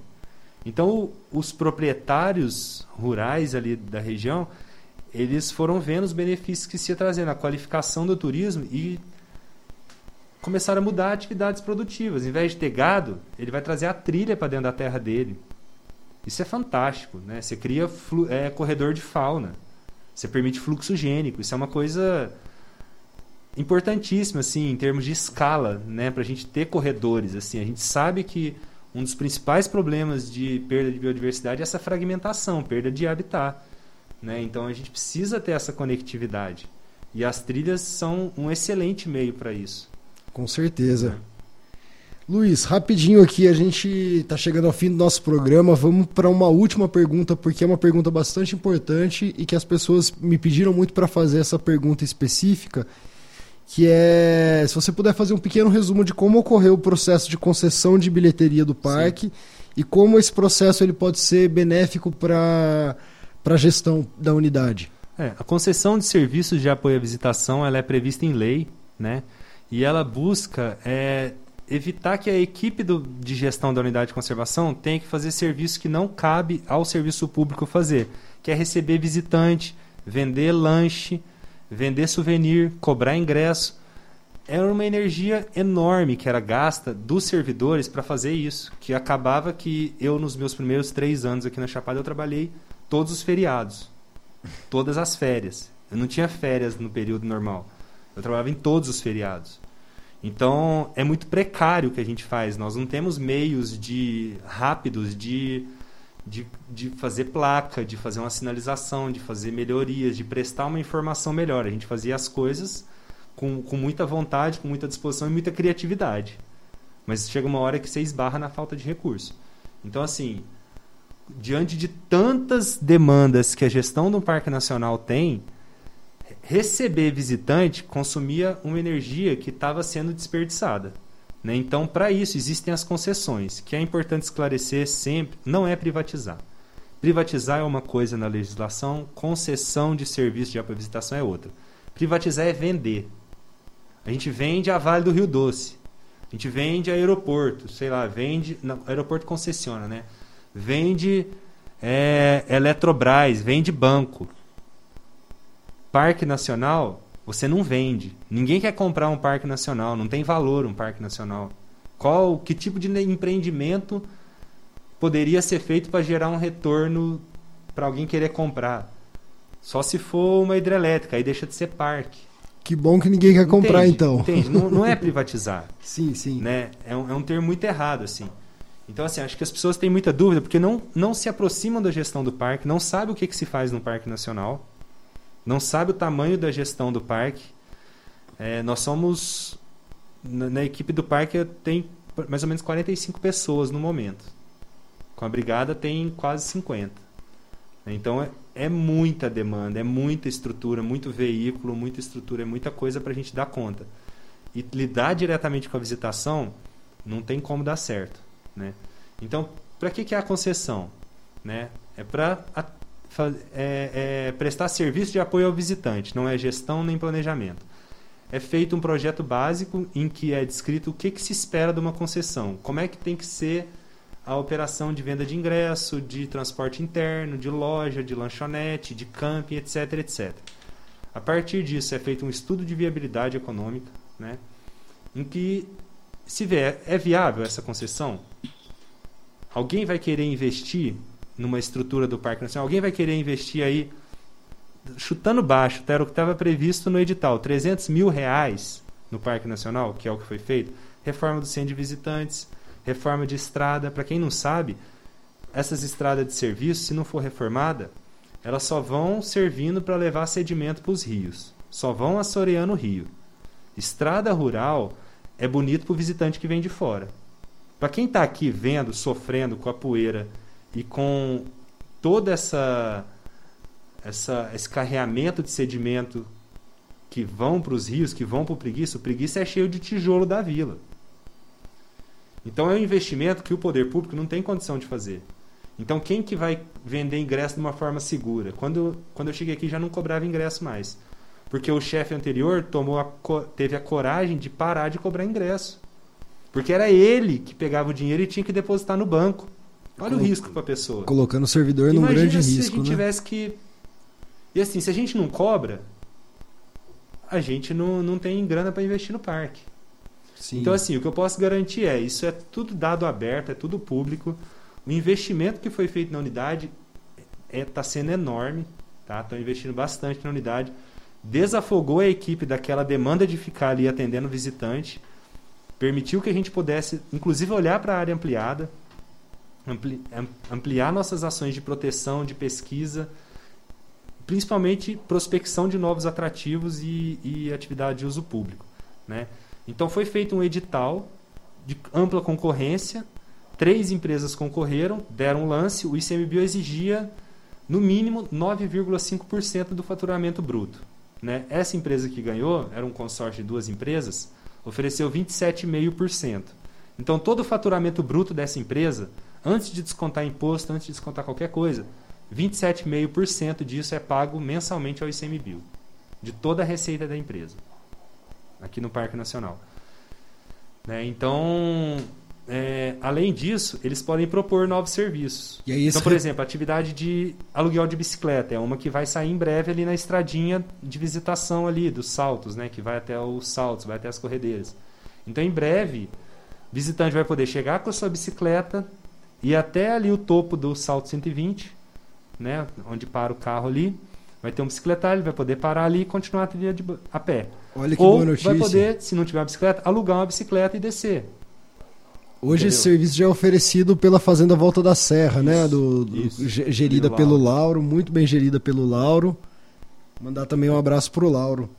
Então, os proprietários rurais ali da região, eles foram vendo os benefícios que se ia trazendo, a qualificação do turismo e começaram a mudar atividades produtivas. Em vez de ter gado, ele vai trazer a trilha para dentro da terra dele. Isso é fantástico, né? Você cria é, corredor de fauna. Você permite fluxo gênico. Isso é uma coisa importantíssima, assim, em termos de escala, né? Para a gente ter corredores, assim. A gente sabe que um dos principais problemas de perda de biodiversidade é essa fragmentação, perda de habitat. Né? Então a gente precisa ter essa conectividade. E as trilhas são um excelente meio para isso. Com certeza. Luiz, rapidinho aqui, a gente está chegando ao fim do nosso programa. Vamos para uma última pergunta, porque é uma pergunta bastante importante e que as pessoas me pediram muito para fazer essa pergunta específica, que é se você puder fazer um pequeno resumo de como ocorreu o processo de concessão de bilheteria do parque Sim. e como esse processo ele pode ser benéfico para a gestão da unidade. É, a concessão de serviços de apoio à visitação ela é prevista em lei, né? E ela busca é, evitar que a equipe do, de gestão da unidade de conservação tenha que fazer serviço que não cabe ao serviço público fazer, que é receber visitante, vender lanche, vender souvenir, cobrar ingresso. Era uma energia enorme que era gasta dos servidores para fazer isso, que acabava que eu, nos meus primeiros três anos aqui na Chapada, eu trabalhei todos os feriados, todas as férias. Eu não tinha férias no período normal. Eu trabalhava em todos os feriados. Então é muito precário o que a gente faz. Nós não temos meios de rápidos de, de, de fazer placa, de fazer uma sinalização, de fazer melhorias, de prestar uma informação melhor. A gente fazia as coisas com, com muita vontade, com muita disposição e muita criatividade. Mas chega uma hora que você esbarra na falta de recurso. Então, assim, diante de tantas demandas que a gestão do Parque Nacional tem, receber visitante consumia uma energia que estava sendo desperdiçada. Né? Então, para isso, existem as concessões, que é importante esclarecer sempre: não é privatizar. Privatizar é uma coisa na legislação, concessão de serviço de apoio visitação é outra. Privatizar é vender. A gente vende a Vale do Rio Doce. A gente vende aeroporto, sei lá, vende. Não, aeroporto concessiona, né? Vende é, Eletrobras, vende banco. Parque nacional, você não vende. Ninguém quer comprar um parque nacional, não tem valor um parque nacional. Qual, que tipo de empreendimento poderia ser feito para gerar um retorno para alguém querer comprar? Só se for uma hidrelétrica, aí deixa de ser parque. Que bom que ninguém quer entende, comprar então. Entende? Não, não é privatizar. sim, sim. Né? É, um, é um termo muito errado assim. Então, assim, acho que as pessoas têm muita dúvida porque não, não se aproximam da gestão do parque, não sabem o que, que se faz no Parque Nacional não sabe o tamanho da gestão do parque. É, nós somos. Na, na, equipe do parque tem mais ou menos 45 pessoas no momento. Com a brigada tem quase 50. Então é, é muita demanda, é muita estrutura, muito veículo, muita estrutura, é muita coisa para a gente dar conta. E lidar diretamente com a visitação não tem como dar certo. Né? Então, para que, que é a concessão? Né? É para é, é prestar serviço de apoio ao visitante, não é gestão nem planejamento. É feito um projeto básico em que é descrito o que, que se espera de uma concessão, como é que tem que ser a operação de venda de ingresso, de transporte interno, de loja, de lanchonete, de camping, etc, etc. A partir disso é feito um estudo de viabilidade econômica, né, em que se vê é viável essa concessão, alguém vai querer investir numa estrutura do Parque Nacional. Alguém vai querer investir aí, chutando baixo, tá? era o que estava previsto no edital, 300 mil reais no Parque Nacional, que é o que foi feito. Reforma do centro de visitantes, reforma de estrada. Para quem não sabe, essas estradas de serviço, se não for reformada, elas só vão servindo para levar sedimento para os rios. Só vão assoreando o rio. Estrada rural é bonito para o visitante que vem de fora. Para quem está aqui vendo, sofrendo com a poeira e com toda essa, essa esse carreamento de sedimento que vão para os rios, que vão para o preguiça, o preguiça é cheio de tijolo da vila. Então é um investimento que o poder público não tem condição de fazer. Então quem que vai vender ingresso de uma forma segura? Quando, quando eu cheguei aqui já não cobrava ingresso mais. Porque o chefe anterior tomou a, teve a coragem de parar de cobrar ingresso. Porque era ele que pegava o dinheiro e tinha que depositar no banco. Olha o risco para a pessoa. Colocando o servidor num grande risco. se a gente né? tivesse que. E assim, se a gente não cobra, a gente não, não tem grana para investir no parque. Sim. Então, assim, o que eu posso garantir é, isso é tudo dado aberto, é tudo público. O investimento que foi feito na unidade está é, tá sendo enorme, tá? Estão investindo bastante na unidade. Desafogou a equipe daquela demanda de ficar ali atendendo visitante, permitiu que a gente pudesse, inclusive, olhar para a área ampliada, ampli, ampliar nossas ações de proteção, de pesquisa, principalmente prospecção de novos atrativos e, e atividade de uso público. Né? Então foi feito um edital de ampla concorrência, três empresas concorreram, deram lance, o ICMBio exigia no mínimo 9,5% do faturamento bruto. Né? Essa empresa que ganhou, era um consórcio de duas empresas, ofereceu 27,5%. Então todo o faturamento bruto dessa empresa, antes de descontar imposto, antes de descontar qualquer coisa, 27,5% disso é pago mensalmente ao ICMBio, de toda a receita da empresa, aqui no Parque Nacional. Né? Então, é, além disso, eles podem propor novos serviços. então, por exemplo, a atividade de aluguel de bicicleta é uma que vai sair em breve ali na estradinha de visitação ali dos saltos, né? que vai até os saltos, vai até as corredeiras. Então, em breve, o visitante vai poder chegar com a sua bicicleta e até ali o topo do salto 120 né, onde para o carro ali, vai ter um bicicletário, ele vai poder parar ali e continuar a trilha de, a pé. Olha que Ou boa notícia. vai poder, se não tiver uma bicicleta, alugar uma bicicleta e descer. Hoje Entendeu? esse serviço já é oferecido pela Fazenda Volta da Serra, né, isso, né? Do, gerida pelo Lauro. Lauro, muito bem gerida pelo Lauro. Mandar também um abraço pro Lauro.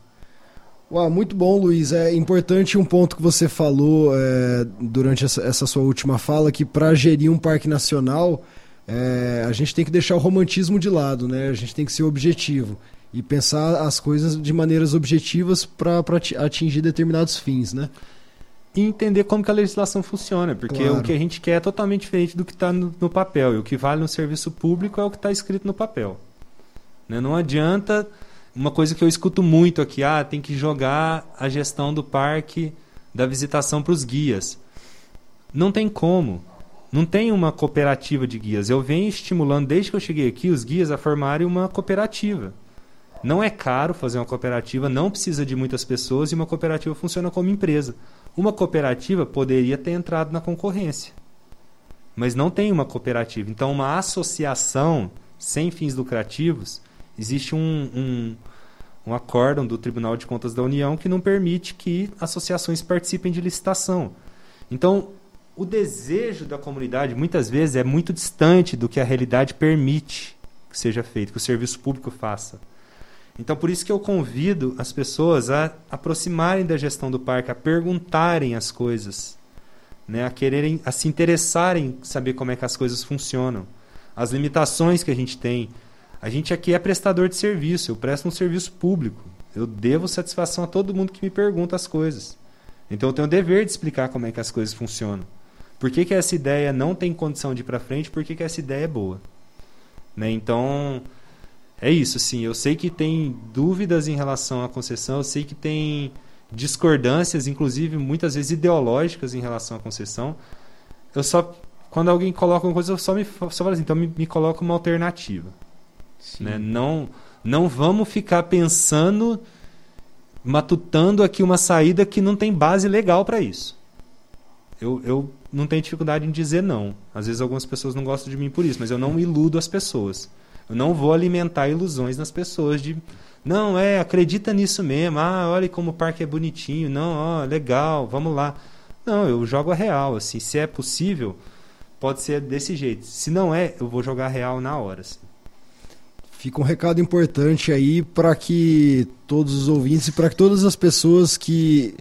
Uau, muito bom, Luiz. É importante um ponto que você falou é, durante essa, essa, sua última fala, que para gerir um parque nacional, é, a gente tem que deixar o romantismo de lado, né? A gente tem que ser objetivo e pensar as coisas de maneiras objetivas para atingir determinados fins, né? E entender como que a legislação funciona, porque claro. o que a gente quer é totalmente diferente do que está no, no, papel. E o que vale no serviço público é o que está escrito no papel. Né? Não adianta uma coisa que eu escuto muito aqui, ah, tem que jogar a gestão do parque, da visitação para os guias. Não tem como. Não tem uma cooperativa de guias. Eu venho estimulando, desde que eu cheguei aqui, os guias a formarem uma cooperativa. Não é caro fazer uma cooperativa, não precisa de muitas pessoas e uma cooperativa funciona como empresa. Uma cooperativa poderia ter entrado na concorrência, mas não tem uma cooperativa. Então, uma associação sem fins lucrativos, existe um, um, um acórdão do Tribunal de Contas da União que não permite que associações participem de licitação. Então, o desejo da comunidade muitas vezes é muito distante do que a realidade permite que seja feito, que o serviço público faça. Então, por isso que eu convido as pessoas a aproximarem da gestão do parque, a perguntarem as coisas, né, a quererem, a se interessarem em saber como é que as coisas funcionam, as limitações que a gente tem. A gente aqui é prestador de serviço, eu presto um serviço público. Eu devo satisfação a todo mundo que me pergunta as coisas. Então, eu tenho o dever de explicar como é que as coisas funcionam. Por que, que essa ideia não tem condição de ir para frente? Por que, que essa ideia é boa? Né? Então, é isso. Sim, eu sei que tem dúvidas em relação à concessão, eu sei que tem discordâncias, inclusive muitas vezes ideológicas em relação à concessão. Eu só, quando alguém coloca uma coisa, eu só me só falo assim, então me, me coloca uma alternativa. Né? Não, não vamos ficar pensando, matutando aqui uma saída que não tem base legal para isso. Eu, eu não tenho dificuldade em dizer não. Às vezes algumas pessoas não gostam de mim por isso, mas eu não iludo as pessoas. Eu não vou alimentar ilusões nas pessoas de não, é, acredita nisso mesmo. Ah, olha como o parque é bonitinho. Não, ó, legal, vamos lá. Não, eu jogo a real, assim, se é possível, pode ser desse jeito. Se não é, eu vou jogar a real na hora, assim. Fica um recado importante aí para que todos os ouvintes e para que todas as pessoas que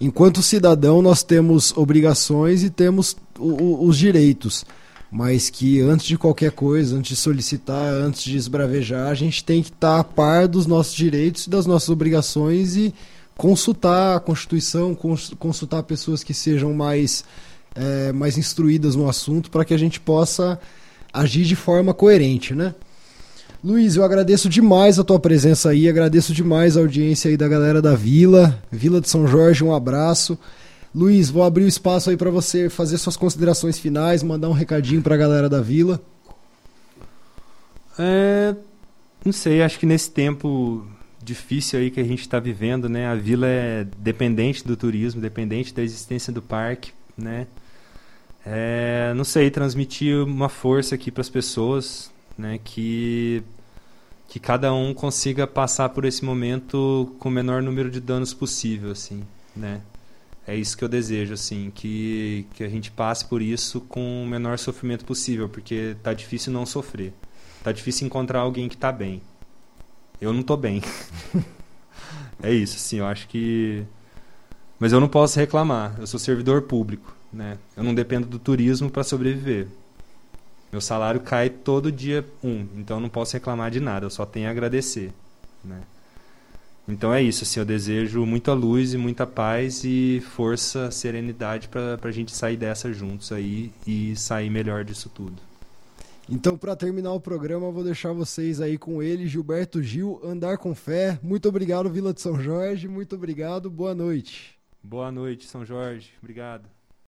enquanto cidadão, nós temos obrigações e temos o, o, os direitos, mas que antes de qualquer coisa, antes de solicitar, antes de esbravejar, a gente tem que estar a par dos nossos direitos e das nossas obrigações e consultar a Constituição, consultar pessoas que sejam mais, é, mais instruídas no assunto para que a gente possa agir de forma coerente, né? Luiz, eu agradeço demais a tua presença aí, agradeço demais a audiência aí da galera da Vila, Vila de São Jorge, um abraço. Luiz, vou abrir o espaço aí para você fazer suas considerações finais, mandar um recadinho para a galera da Vila. É, não sei, acho que nesse tempo difícil aí que a gente está vivendo, né? A vila é dependente do turismo, dependente da existência do parque, né? É, não sei, transmitir uma força aqui para as pessoas, né? Que que cada um consiga passar por esse momento com o menor número de danos possível, assim, né? É isso que eu desejo, assim, que, que a gente passe por isso com o menor sofrimento possível, porque tá difícil não sofrer. Tá difícil encontrar alguém que tá bem. Eu não tô bem. é isso, assim, eu acho que mas eu não posso reclamar. Eu sou servidor público, né? Eu não dependo do turismo para sobreviver. Meu salário cai todo dia um, então eu não posso reclamar de nada, eu só tenho a agradecer, né? Então é isso, assim, eu desejo muita luz e muita paz e força, serenidade para a gente sair dessa juntos aí e sair melhor disso tudo. Então, para terminar o programa, eu vou deixar vocês aí com ele, Gilberto Gil, Andar com Fé. Muito obrigado, Vila de São Jorge. Muito obrigado, boa noite. Boa noite, São Jorge. Obrigado.